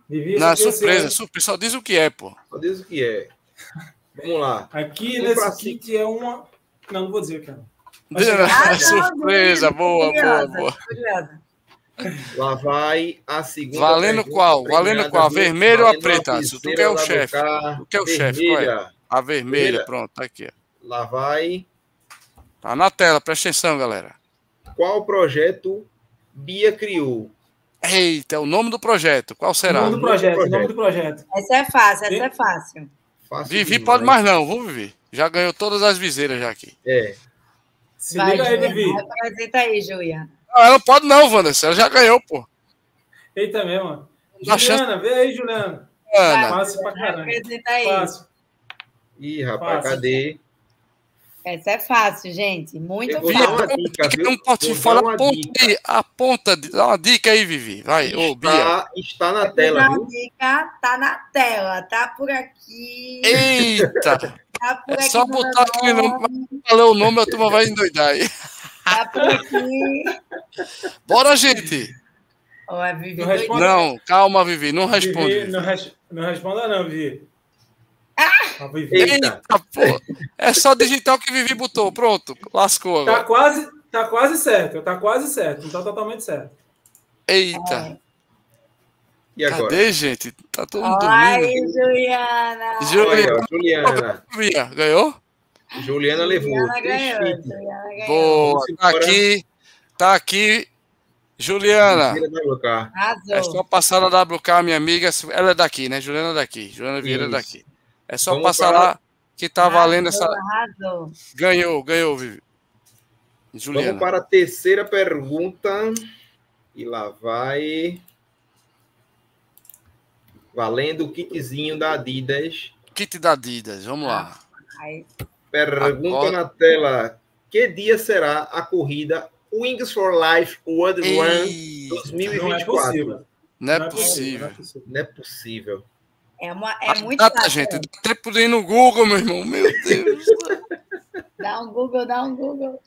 B: Vivi, Na surpresa, surpresa. Só diz o que é, pô.
A: Só diz o que é. Vamos lá.
E: Aqui Vamos nesse kit é uma. Não, não vou dizer, cara.
B: Ah, surpresa, boa, boa, boa.
A: Lá vai a segunda.
B: Valendo qual? Valendo qual? A vermelha ou a preta? Se tu quer o chefe. Tu quer o chefe? Qual é? A vermelha, pronto, tá aqui.
A: Lá vai.
B: Tá na tela, presta atenção, galera.
A: Qual projeto Bia criou?
B: Eita, é o nome do projeto. Qual será? O
E: nome do projeto, o nome do projeto.
D: Essa é fácil, essa é fácil.
B: fácil Vivi pode mais não, vamos Vivi. Já ganhou todas as viseiras já aqui.
A: É.
E: Se Vai, liga aí, Vivi.
D: Apresenta aí, Juliana.
B: Não, ela pode não, Vanessa. Ela já ganhou, pô.
E: Eita mesmo. Juliana, chance... vê aí, Juliana. Ana. Fácil pra caramba. Fácil.
A: Ih, rapaz, Fácil. cadê?
D: Essa é fácil, gente. Muito fácil.
A: dica, viu?
B: não pode
A: Vou
B: falar,
A: uma
B: aponta
A: dica.
B: aí, aponta, dá uma dica aí, Vivi. Vai, ô, Bia.
A: Está, está na tela,
D: uma
A: viu?
D: dica, tá na tela, tá por aqui.
B: Eita!
D: Tá por
B: É
D: aqui
B: só
D: no
B: botar aquele nome, falou o nome, a turma vai endoidar aí.
D: Tá por aqui.
B: Bora, gente!
D: Vivi
E: Não.
B: Não, calma, Vivi, não responde.
E: Vivi,
B: Vivi.
E: não, res- não responda, não, Vivi.
D: Ah!
A: Eita,
B: Eita, pô. É só digitar o que Vivi botou. Pronto, lascou
E: Tá
B: agora.
E: quase, tá quase certo, tá quase certo, não tá totalmente certo.
B: Eita,
A: e agora?
B: cadê, gente? Tá todo mundo
D: Ai,
B: dormindo.
D: Juliana.
B: Juliana,
A: Olha, Juliana.
B: Bia, ganhou?
A: Juliana levou.
D: Juliana ganhou. Juliana ganhou.
B: Boa, tá aqui. Tá aqui. Juliana, é só passar na WK, minha amiga. Ela é daqui, né? Juliana é daqui. Juliana Vieira é daqui. É só
A: Vamos
B: passar
A: para-
B: lá que tá valendo essa.
D: Arrasou.
B: Ganhou, ganhou, Vivi.
A: Vamos
B: Juliana.
A: para a terceira pergunta. E lá vai. Valendo o kitzinho da Adidas.
B: Kit da Adidas, vamos lá.
A: Pergunta
B: Agora-
A: na tela: Que dia será a corrida Wings for Life World Run
B: Ei,
E: Não é
A: 2024?
E: possível.
B: não é possível.
E: não é possível.
A: Não é possível.
D: É, uma, é muito
B: gente, dá tempo de ir no Google, meu irmão. Meu Deus.
D: Dá um Google, dá um Google.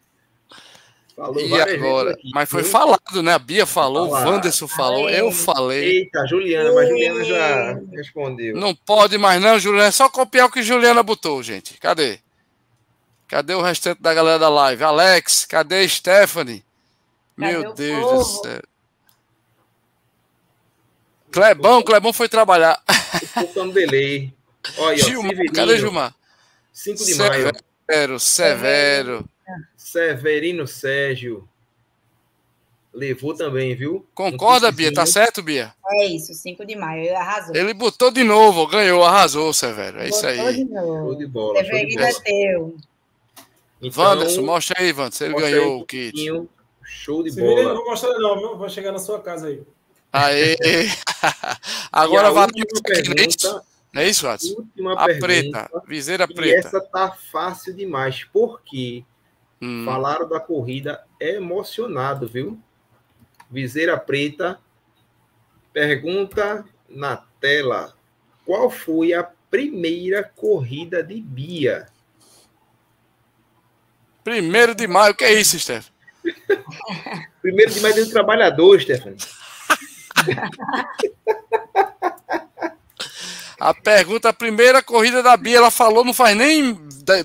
A: Falou
B: E agora? Mas foi
A: viu?
B: falado, né? A Bia falou, o. Wanderson falou, eu falei.
A: Eita, Juliana, mas Juliana já respondeu.
B: Não pode mais não, Juliana. É só copiar o que Juliana botou, gente. Cadê? Cadê o restante da galera da live? Alex, cadê Stephanie?
D: Cadê
B: Meu Deus
D: povo?
B: do céu. Clebão, Clebão foi trabalhar.
A: Botando delay. Olha,
B: Gilmar,
A: Severino,
B: cadê Gilmar?
A: 5 de maio.
B: Severo, Severo.
A: Severino Sérgio. Levou também, viu?
B: Concorda, Bia? Tá certo, Bia?
D: É isso, 5 de maio. Ele arrasou.
B: Ele botou de novo, ganhou, arrasou, Severo. É isso
D: Botou
B: aí.
D: de novo.
A: Show de bola.
D: Severino é
A: bola.
D: teu.
A: Então,
B: Wanderson, mostra aí, Wanderson. Ele
A: aí
B: ganhou
A: um
B: o kit.
A: Show de
E: eu não
A: bola.
E: vou mostrar, não, viu? Vou chegar na sua casa aí.
B: Aê! Agora
A: a
B: vai.
A: pergunta,
B: Não é isso, Watson?
A: última
B: A
A: pergunta.
B: preta, viseira preta.
A: essa tá fácil demais, porque
B: Hum,
A: falaram da corrida emocionado, viu? Viseira preta. Pergunta na tela: Qual foi a primeira corrida de Bia?
B: Primeiro de maio, que é isso, Steph?
A: Primeiro de maio do trabalhador, Stephanie.
B: A pergunta, a primeira corrida da Bia, ela falou, não faz nem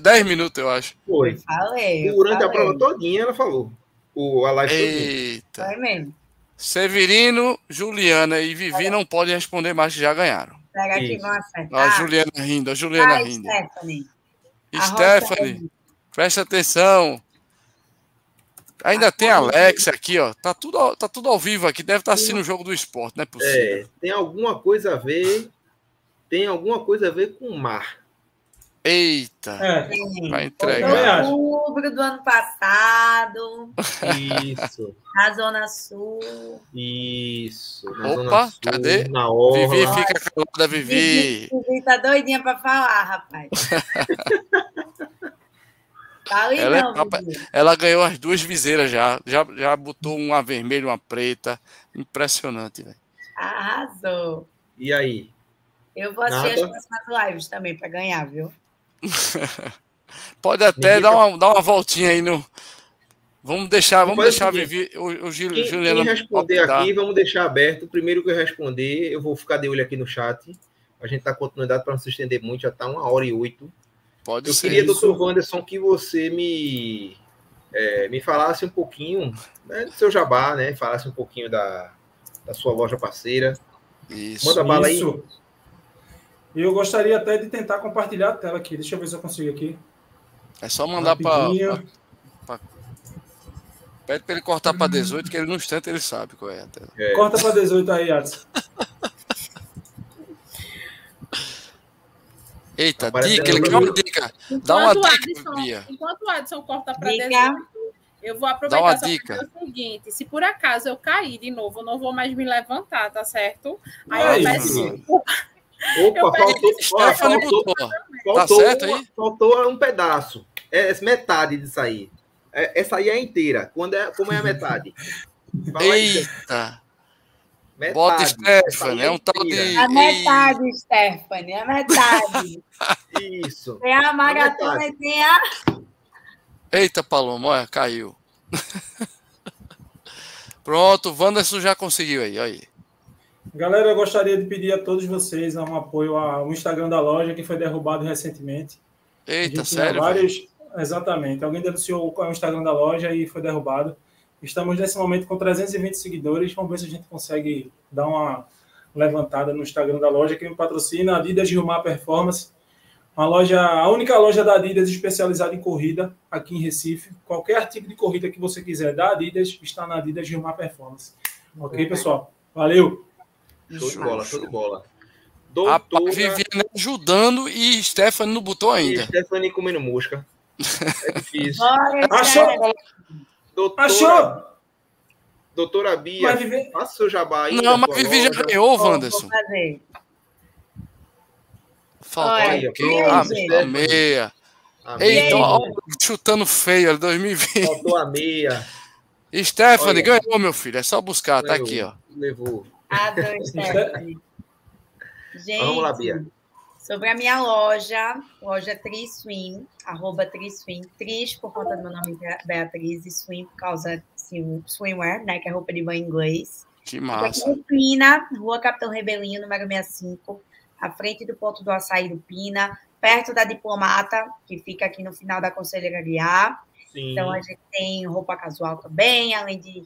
B: 10 minutos, eu acho.
A: Foi.
D: Falei. eu
A: Durante a
D: falei.
A: prova todinha, ela falou. O, a live todinha.
B: Eita.
D: Foi mesmo.
B: Severino, Juliana e Vivi não podem responder mais que já ganharam.
D: Vão
B: Ó, a? Juliana rindo, a Juliana
D: Ai,
B: rindo.
D: Stephanie.
B: Stephanie, presta atenção. Ainda tem a Alex aqui, ó. Tá tudo, ao- tá tudo ao vivo aqui. Deve estar assistindo o jogo do esporte, não é possível.
A: É, tem alguma coisa a ver. Tem alguma coisa a ver com o mar.
B: Eita,
E: É,
B: vai entregar.
D: Outubro do ano passado,
A: Isso,
D: na Zona Sul.
A: isso. Na
B: Opa,
A: Zona Sul,
B: cadê?
A: Na orla.
B: Vivi fica calada, Vivi.
D: Vivi tá doidinha pra falar, rapaz.
B: Ela é
D: não,
B: papa-
D: Vivi.
B: Ela ganhou as duas viseiras já. Já, já botou uma vermelha e uma preta. Impressionante, velho.
D: Arrasou.
A: E aí?
D: Eu vou assistir
A: Nada.
D: as próximas lives também pra ganhar, viu?
B: Pode até
A: Ninguém
B: dar uma, dar uma voltinha aí no. Vamos deixar, vamos deixar Vivi, o, o Gil,
A: Quem,
B: Juliano
A: quem responder
B: optar.
A: aqui, vamos deixar aberto. Primeiro que eu responder, eu vou ficar de olho aqui no chat. A gente tá continuidade para não se estender muito, já tá uma hora e oito.
B: Pode
A: Eu
B: ser.
A: queria,
E: isso.
A: doutor Wanderson, que você me, é, me falasse um pouquinho né, do seu jabá, né? Falasse um pouquinho da, da sua loja parceira.
B: Isso.
A: Manda bala aí.
E: Isso. E eu gostaria até de tentar compartilhar a tela aqui. Deixa eu ver se eu consigo aqui.
B: É só mandar para.
E: Rapidinho.
B: Pede para ele cortar para 18, que ele no instante ele sabe qual é a tela.
A: É,
E: Corta para 18 aí, Adson.
B: Eita,
A: Aparecendo
B: dica, ele quer uma dica. Dá uma
C: Enquanto o
B: dica,
C: Adson-
B: Bia.
C: Enquanto o Adson corta para
D: Dica.
C: 18, eu vou
B: Dá
C: aproveitar
B: uma
C: só pra
B: dica.
C: dizer o seguinte: se por acaso eu cair de novo, eu não vou mais me levantar, tá certo? Aí
E: Ai,
C: eu peço.
A: Opa,
C: Eu
A: faltou, ó, faltou,
B: botou.
A: faltou,
B: certo aí?
A: faltou um pedaço. é metade disso aí. É, essa aí é inteira. Quando é, como é a metade?
B: Fala aí, Eita! Metade. Bota Stephanie, é um tal de.
D: A metade, Stephanie, a metade.
A: Isso.
D: Tem a maratona e tem a.
B: Eita, Paloma, olha, caiu. Pronto, o Wanderson já conseguiu aí, aí.
E: Galera, eu gostaria de pedir a todos vocês um apoio ao Instagram da loja, que foi derrubado recentemente.
B: Eita, sério?
E: Vários... Exatamente. Alguém denunciou o Instagram da loja e foi derrubado. Estamos nesse momento com 320 seguidores. Vamos ver se a gente consegue dar uma levantada no Instagram da loja. Quem me patrocina, Adidas Gilmar Performance. Uma loja, a única loja da Adidas especializada em corrida aqui em Recife. Qualquer artigo de corrida que você quiser da Adidas está na Adidas Gilmar Performance. Ok, pessoal? Valeu!
A: Show de bola, show de bola.
B: Doutora... Rapaz, Viviane ajudando e Stephanie não botou ainda. E
A: Stephanie comendo mosca. É difícil.
E: Achou? Doutora, Achou?
A: Doutora Bia, Vivi... faça o seu jabá aí.
B: Não, mas Vivi já ganhou, Wanderson. Falta aqui. Ah, a meia. Eita, ó, chutando feio, 2020.
A: Faltou a meia.
B: Stephanie, Olha. ganhou, meu filho. É só buscar, tá aqui, ó.
A: Levou.
D: Adoro, Stephanie. Gente,
A: Vamos lá, Bia.
D: Sobre a minha loja, loja Triswim, arroba Triswim, Tris por conta do meu nome Beatriz e Swim por causa de swimwear, né, que é roupa de banho inglês.
B: Que massa.
D: Aqui Pina, Rua Capitão Rebelinho, número 65, à frente do ponto do açaí do Pina, perto da Diplomata, que fica aqui no final da Conselheira Guiar. Então a gente tem roupa casual também, além de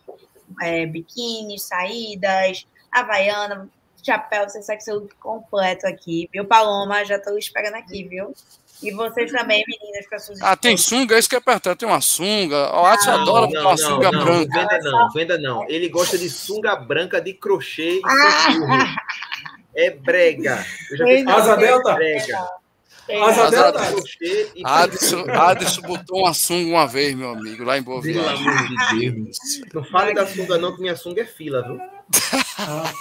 D: é, biquínis, saídas, havaiana, chapéu, você sexy look completo aqui, viu, Paloma? Já estou esperando aqui, viu? E vocês também, meninas, com as suas
B: Ah, tem sunga? É isso que é perguntar. Tem uma sunga. O Atos adora não, uma sunga
A: não,
B: branca.
A: Venda não, venda não. Ele gosta de sunga branca de crochê e ah. É brega.
E: Eu já Asa Delta?
A: Brega.
E: Asa, Asa Delta?
B: Adson, Adson botou uma sunga uma vez, meu amigo, lá em Boa
A: Pelo amor de Deus. Não fale da sunga não, que minha sunga é fila, viu?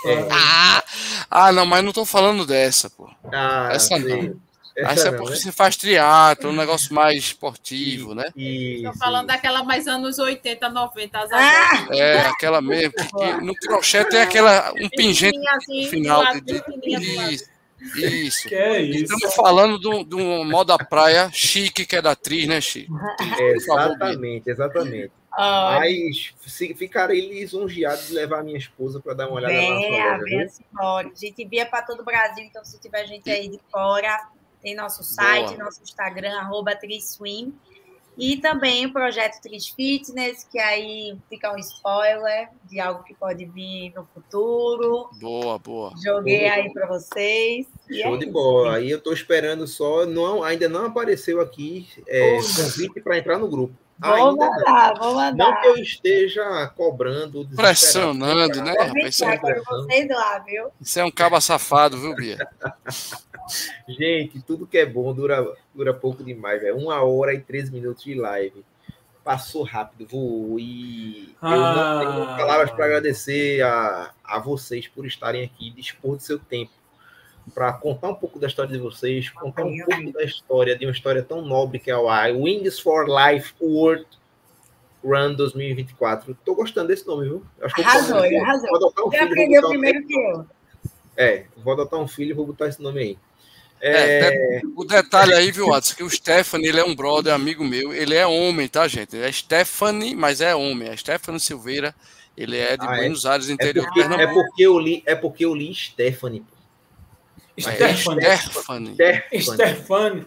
B: É. ah, ah, não, mas não tô falando dessa, pô.
A: Ah,
B: essa não. Essa, essa é porque né? você faz triatlo, um negócio mais esportivo, né?
C: Estou falando daquela mais anos 80, 90. As
B: ah! É, aquela mesmo. Que, no crochê tem aquela, um pingente assim, no final. De, de, isso. Isso.
E: Que é isso.
B: Estamos falando do, do moda praia chique que é da atriz, né, Chico?
A: É, exatamente, exatamente. Mas ficarei lisonjeado de levar a minha esposa para dar uma olhada
D: venha,
A: lá
D: loja. Venha, embora. A gente via para todo o Brasil, então se tiver gente aí de fora, tem nosso site, Boa. nosso Instagram, arroba Triswim. E também o projeto Tris Fitness, que aí fica um spoiler de algo que pode vir no futuro.
B: Boa, boa.
D: Joguei boa. aí para vocês.
A: Show é de bola. Aí eu estou esperando só, não, ainda não apareceu aqui é, convite para entrar no grupo.
D: Vou mandar, vou mandar.
A: Não que eu esteja cobrando.
B: Pressionando, né?
D: Isso é, lá, viu?
B: Isso é um caba safado, viu, Bia?
A: Gente, tudo que é bom dura, dura pouco demais, velho. Uma hora e três minutos de live. Passou rápido, voou. E ah. eu não tenho ah. palavras para agradecer a, a vocês por estarem aqui, dispor do seu tempo para contar um pouco da história de vocês, contar um pouco da história de uma história tão nobre que é o Wings for Life World Run 2024. Estou gostando desse nome, viu?
D: Acho que arrasou, vou, arrasou. Um Você filho, aprendeu primeiro um... que eu.
A: É, vou adotar um filho e vou botar esse nome aí.
B: É, é... o detalhe aí, viu, Watson, que o Stephanie, ele é um brother, amigo meu, ele é homem, tá, gente? É Stephanie, mas é homem. É Stephanie Silveira, ele é de ah, é? Buenos Aires, interior
A: é porque. É porque eu li, é porque eu li Stephanie.
B: Stephanie.
E: Stephanie.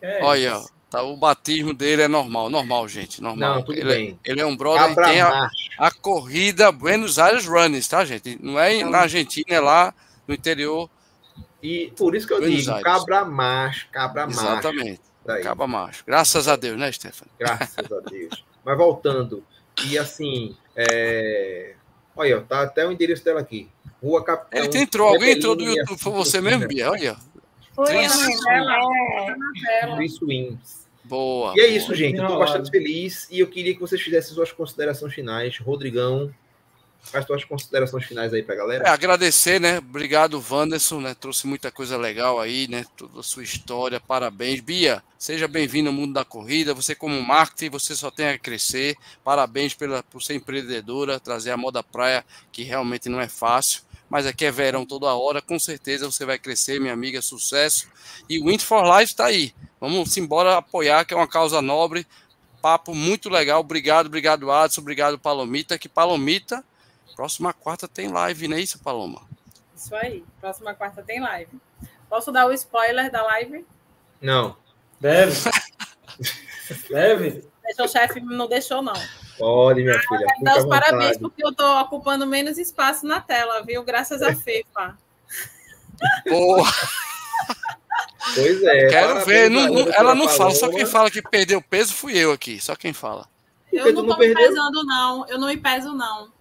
B: É Olha, tá, o batismo dele é normal, normal, gente, normal.
A: Não, tudo
B: ele,
A: é, bem.
B: ele é um brother e tem a, a, corrida Buenos Aires Runners, tá, gente? Não é na Argentina, é lá no interior.
A: E por isso que eu Buenos digo, Aires. cabra macho, cabra macho.
B: Exatamente. Daí. Cabra macho. Graças a Deus, né, Stephanie?
A: Graças a Deus. Mas voltando, e assim, é... olha, tá até o endereço dela aqui. Rua Capitão.
B: Ele entrou, alguém entrou do YouTube, foi você mesmo, Bia? Olha.
D: Foi, Tris
A: Wings.
B: Boa.
A: E é isso, gente. Eu estou bastante feliz e eu queria que vocês fizessem suas considerações finais. Rodrigão. As tuas considerações finais aí pra galera.
B: É, agradecer, né? Obrigado, Wanderson, né? Trouxe muita coisa legal aí, né? Toda a sua história, parabéns. Bia, seja bem-vindo ao mundo da corrida. Você, como marketing, você só tem a crescer. Parabéns pela, por ser empreendedora, trazer a moda praia, que realmente não é fácil. Mas aqui é verão toda hora, com certeza você vai crescer, minha amiga, sucesso. E o Wind for Life está aí. Vamos embora apoiar, que é uma causa nobre papo muito legal. Obrigado, obrigado, Adson. Obrigado, Palomita. Que Palomita, próxima quarta tem live, não é isso, Paloma?
C: Isso aí. Próxima quarta tem live. Posso dar o spoiler da live?
A: Não.
E: Deve. Deve.
C: Deixa o chefe não deixou, não.
A: Pode, minha filha.
C: Quero dar
A: fica
C: os parabéns porque eu estou ocupando menos espaço na tela, viu? Graças a FIFA.
B: Porra,
A: Pois é.
B: quero ver. Não- não- ela não fala, só quem fala que perdeu peso fui eu aqui. Só quem fala.
C: Eu não
A: não
C: estou me pesando, não. Eu não me peso, não.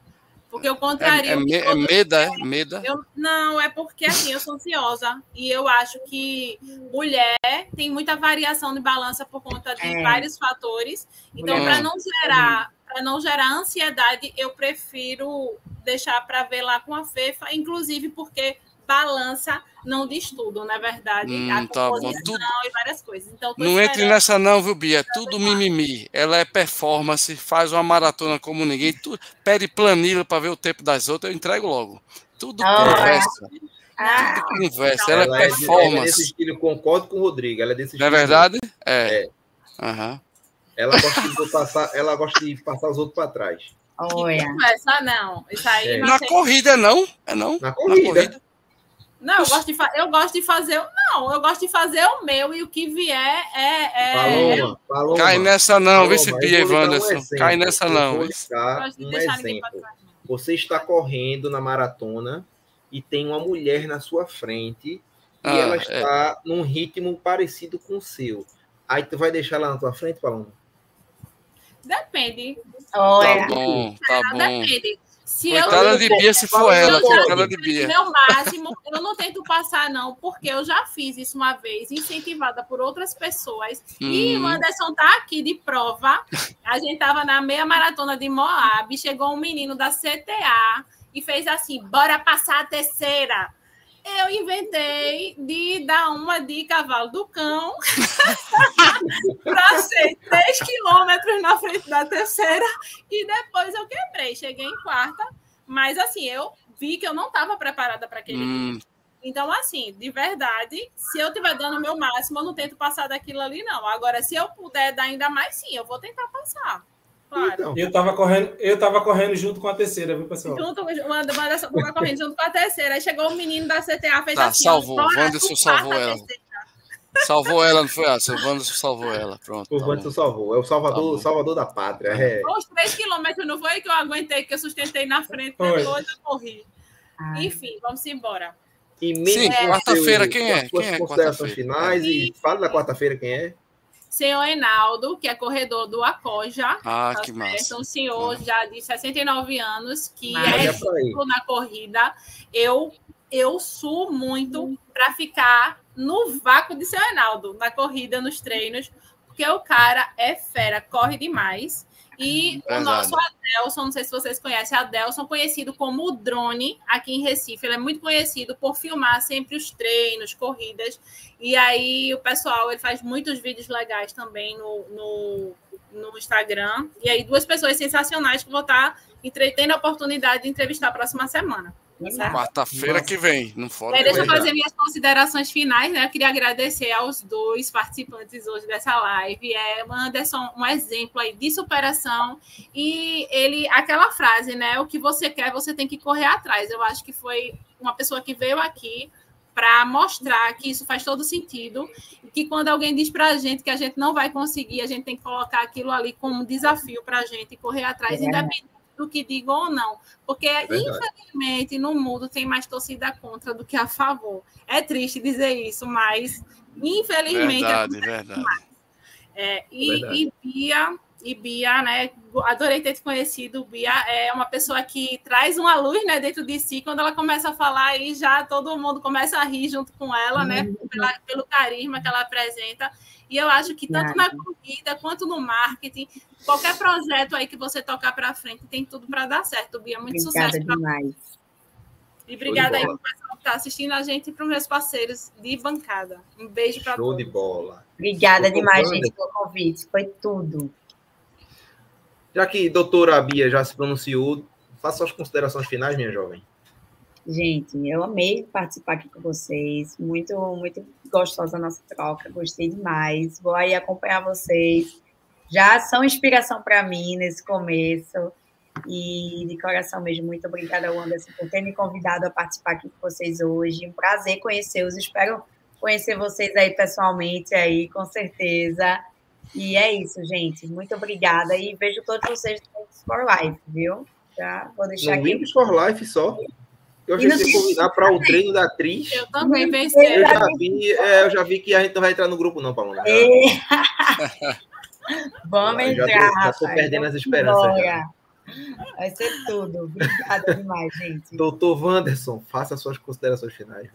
C: Porque eu
B: É,
C: contrario.
B: é, me- é
C: todos
B: meda, é meda.
C: Eu, não, é porque assim, eu sou ansiosa e eu acho que mulher tem muita variação de balança por conta de
D: É.
C: vários fatores. Então, para não gerar, para não gerar ansiedade, eu prefiro deixar para ver lá com a Fefa, inclusive porque balança não diz tudo, na verdade,
B: Hum,
C: a
B: tá bom.
C: composição
B: Tudo-
C: e várias coisas. Então,
B: Não entre nessa não, viu, Bia? É tudo mimimi. Ela é performance, faz uma maratona como ninguém. Tu, pede planilha para ver o tempo das outras, eu entrego logo. Tudo
D: Ah,
B: conversa.
D: Ah,
B: Tudo conversa. Ela é
A: Ela é, de- ela é desse
B: performance.
A: estilo, concordo com o Rodrigo. Ela é desse
B: Não é
A: estilo.
B: verdade? É. Aham.
A: Ela gosta de passar, ela gosta de passar os outros para trás.
D: olha.
C: Conversa, não. Isso aí
A: É.
C: não
B: Na
C: tem-
B: corrida, não? É não?
A: Na corrida.
C: Não, eu gosto, de fa- eu gosto de fazer o. Não, eu gosto de fazer o meu e o que vier é. é
A: Paloma, Paloma.
B: Cai nessa não, vê
A: Paloma,
B: se
A: um
B: Wanderson.
A: exemplo.
B: Cai nessa
A: Eu
B: não.
A: Vou dar um exemplo. Você está correndo na maratona e tem uma mulher na sua frente e
B: Ah,
A: ela
B: é.
A: está num ritmo parecido com o seu. Aí tu vai deixar ela na tua frente, Paloma?
C: Depende.
B: Tá
D: Olha.
B: bom, tá bom.
C: Depende. Se eu,
B: Coitada de Bia se for ela,
A: eu
B: coitada de Bia.
C: meu máximo, eu não tento passar, não, porque eu já fiz isso uma vez, incentivada por outras pessoas. E o
B: Hum,
C: Anderson tá aqui de prova. A gente tava na meia maratona de Moab, chegou um menino da CTA e fez assim: bora passar a terceira. Eu inventei de dar uma de cavalo do cão para ser 3 quilômetros na frente da terceira e depois eu quebrei. Cheguei em quarta, mas assim, eu vi que eu não estava preparada para aquele
B: hum,
C: então, assim, de verdade, se eu estiver dando o meu máximo, eu não tento passar daquilo ali, não. Agora, se eu puder dar ainda mais, sim, eu vou tentar passar. Claro.
A: Então,
E: Eu tava correndo, eu tava correndo junto com a terceira, viu, pessoal?
C: Junto, manda, manda essa boca correndo junto com a terceira. Aí chegou o menino da CTA, fez
B: Tá,
C: assim.
B: salvou.
C: bora,
B: Wanderson salvou ela. salvou ela, não foi? Ah, o Wanderson salvou ela. Pronto.
A: o
B: tá
A: salvou. É o salvador,
B: Tá
A: salvador da pátria. É.
C: Uns três quilômetros, não foi que eu aguentei, que eu sustentei na frente,
E: Foi.
C: depois eu corri.
D: Ah,
C: Enfim, vamos embora.
A: E
B: Sim, quarta-feira,
A: seu-
B: quem é? Quem é quarta-feira?
A: finais e fala da quarta-feira quem é.
C: Senhor Enaldo, que é corredor do Acoja.
B: Ah,
C: tá
B: que
C: certo?
B: massa.
C: Um senhor já de 69 anos, que
D: Massa.
C: é exemplo na corrida. Eu, eu suo muito para ficar no vácuo de seu Enaldo, na corrida, nos treinos, porque o cara é fera, corre demais. E o
B: Verdade.
C: nosso Adelson, não sei se vocês conhecem, Adelson, conhecido como o Drone aqui em Recife. Ele é muito conhecido por filmar sempre os treinos, corridas. E aí o pessoal, ele faz muitos vídeos legais também no, no, no Instagram. E aí duas pessoas sensacionais que vou estar tendo a oportunidade de entrevistar a próxima semana.
B: Quarta-feira que vem, não fora.
C: Aí, deixa eu
A: é.
C: fazer minhas considerações finais, né? Eu queria agradecer aos dois participantes hoje dessa live. É o Anderson, um exemplo aí de superação. E ele, aquela frase, né? O que você quer, você tem que correr atrás. Eu acho que foi uma pessoa que veio aqui para mostrar que isso faz todo sentido. E que quando alguém diz para a gente que a gente não vai conseguir, a gente tem que colocar aquilo ali como um desafio para a gente e correr atrás,
D: É
C: independente do que digam ou não. Porque,
A: verdade.
C: infelizmente, no mundo tem mais torcida contra do que a favor. É triste dizer isso, mas infelizmente
B: Verdade, verdade.
C: é, e,
A: Verdade.
C: e Bia, E Bia, né? Adorei ter te conhecido. Bia é uma pessoa que traz uma luz, né, dentro de si. Quando ela começa a falar, aí já todo mundo começa a rir junto com ela, né? Pela, pelo carisma que ela apresenta. E eu acho que tanto na corrida quanto no marketing, qualquer projeto aí que você tocar para frente tem tudo para dar certo, Bia. Muito
D: Obrigada
C: sucesso.
D: demais.
C: E obrigada aí para o pessoal que está assistindo a gente e para os meus parceiros de bancada. Um beijo para todos.
A: Show de bola.
D: Obrigada demais, gente, pelo convite. Foi tudo.
A: Já que doutora Bia já se pronunciou, faça as considerações finais, minha jovem.
D: Gente, eu amei participar aqui com vocês. Muito, muito gostosa a nossa troca. Gostei demais. Vou aí acompanhar vocês. Já são inspiração para mim nesse começo. E de coração mesmo, muito obrigada, Anderson, por ter me convidado a participar aqui com vocês hoje. Um prazer conhecê-los. Espero conhecer vocês aí pessoalmente aí, com certeza. E é isso, gente. Muito obrigada. E vejo todos vocês no for Life, viu? Já vou deixar
A: no aqui. for Life só. Eu achei que convidar para o treino da atriz.
C: Eu também pensei.
A: Eu já vi, é, eu já vi que a gente não vai entrar no grupo, não, Paloma. É.
D: Vamos entrar. Já
A: estou perdendo as esperanças. Já.
D: Vai ser tudo. Obrigada demais, gente.
A: Doutor Wanderson, faça suas considerações finais.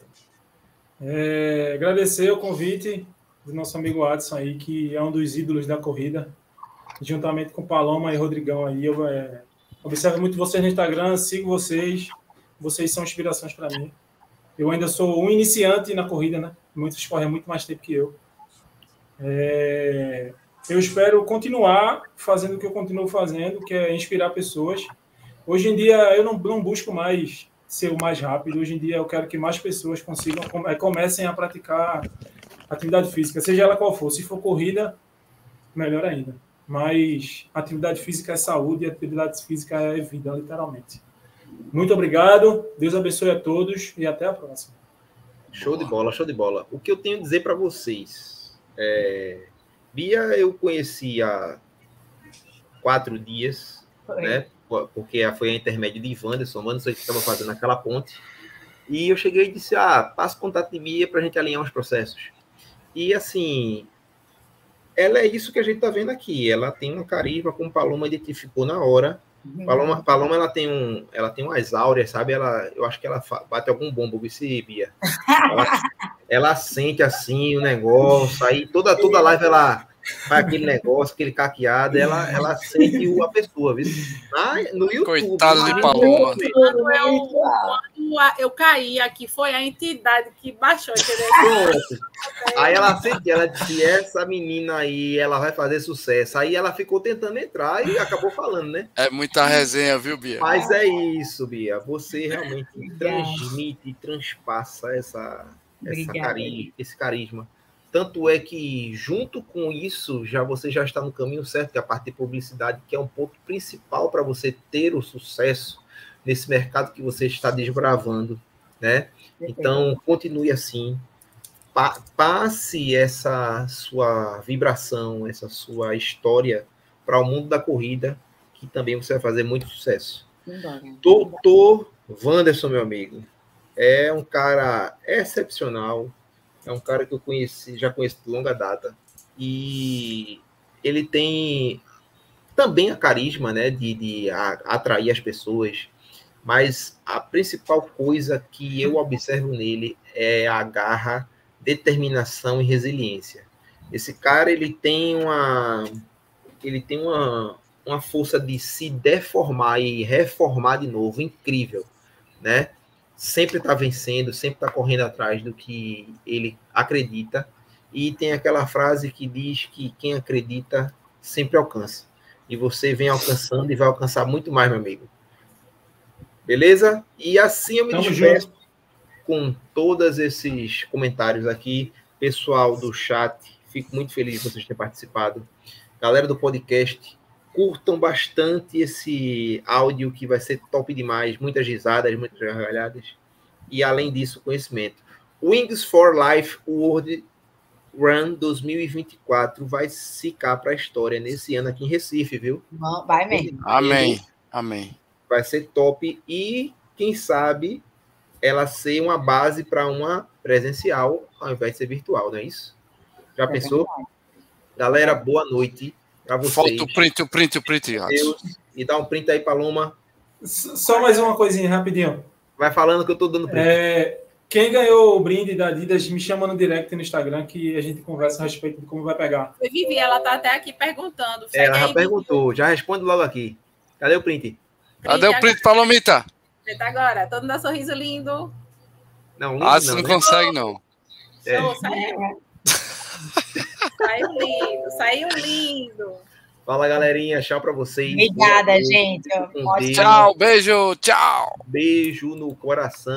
E: É, agradecer o convite do nosso amigo Adson aí, que é um dos ídolos da corrida, juntamente com Paloma e Rodrigão aí. Eu é, observo muito vocês no Instagram, sigo vocês, vocês são inspirações para mim. Eu ainda sou um iniciante na corrida, né? Muitos correm muito mais tempo que eu. É, eu espero continuar fazendo o que eu continuo fazendo, que é inspirar pessoas. Hoje em dia, eu não, não busco mais ser o mais rápido. Hoje em dia, eu quero que mais pessoas consigam é, comecem a praticar atividade física, seja ela qual for. Se for corrida, melhor ainda. Mas atividade física é saúde e atividade física é vida, literalmente. Muito obrigado, Deus abençoe a todos e até a próxima.
A: Show de bola, show de bola. O que eu tenho a dizer para vocês é... Bia eu conheci há quatro dias, foi. né? Porque foi a intermédio de Wanderson, Wanderson que estava fazendo aquela ponte. E eu cheguei e disse: Ah, passa contato de Bia para a gente alinhar os processos. E assim, ela é isso que a gente está vendo aqui. Ela tem um carisma, como Paloma identificou na hora. Uhum. Paloma, Paloma ela tem um, ela tem umas áureas, sabe? Ela, eu acho que ela bate algum bombo, vice Bia. Ela, ela sente assim o negócio, aí toda toda live ela faz aquele negócio, aquele caqueado, ela, ela sente a pessoa, viu? Ah, no YouTube.
B: Coitado de Paloma.
C: Quando eu caí aqui, foi a entidade que baixou, entendeu?
A: Aí ela sentiu, ela disse, essa menina aí, ela vai fazer sucesso. Aí ela ficou tentando entrar e acabou falando, né?
B: É muita resenha, viu, Bia?
A: Mas é isso, Bia. Você realmente transmite, transpassa essa, essa cari esse carisma tanto é que, junto com isso, já você já está no caminho certo, que é a parte de publicidade, que é um ponto principal para você ter o sucesso nesse mercado que você está desbravando, né? Então, continue assim, pa passe essa sua vibração, essa sua história para o mundo da corrida, que também você vai fazer muito sucesso. Doutor Wanderson, meu amigo, é um cara excepcional, é um cara que eu conheci, já conheço de longa data. E ele tem também a carisma, né, de, de atrair as pessoas. Mas a principal coisa que eu observo nele é a garra, determinação e resiliência. Esse cara, ele tem uma ele tem uma, uma força de se deformar e reformar de novo incrível, né? sempre está vencendo, sempre está correndo atrás do que ele acredita. E tem aquela frase que diz que quem acredita sempre alcança. E você vem alcançando e vai alcançar muito mais, meu amigo. Beleza? E assim eu me Tamo despeço junto. com todos esses comentários aqui. Pessoal do chat, fico muito feliz de vocês terem participado. Galera do podcast, curtam bastante esse áudio que vai ser top demais, muitas risadas, muitas gargalhadas e além disso, conhecimento. Wings for Life World Run 2024 vai ficar para a história nesse ano aqui em Recife, viu?
D: Vai mesmo.
B: Amém. Amém.
A: Vai ser top e quem sabe ela ser uma base para uma presencial ao invés de ser virtual, não é isso? Já é pensou? Verdade. Galera, boa noite. Para vocês.
B: Falta o print, o print, o print.
A: Deus. E dá um print aí, Paloma.
E: Só mais uma coisinha rapidinho.
A: Vai falando que eu tô dando print.
E: É, quem ganhou o brinde da Adidas, me chama no direct no Instagram que a gente conversa a respeito de como vai pegar.
C: Vivi, ela tá até aqui perguntando.
A: Ela já
C: aí,
A: perguntou, já responde logo aqui. Cadê o print?
B: Cadê o print, Palomita?
C: Print agora. Todo mundo dá sorriso lindo.
A: Não, lindo
B: Adson
A: não,
B: não
A: né?
B: consegue, não.
A: É.
C: Saiu. Saiu lindo, saiu lindo.
A: Fala, galerinha. Tchau pra vocês.
D: Obrigada, gente.
A: Deus.
B: Tchau, beijo, tchau.
A: Beijo no coração.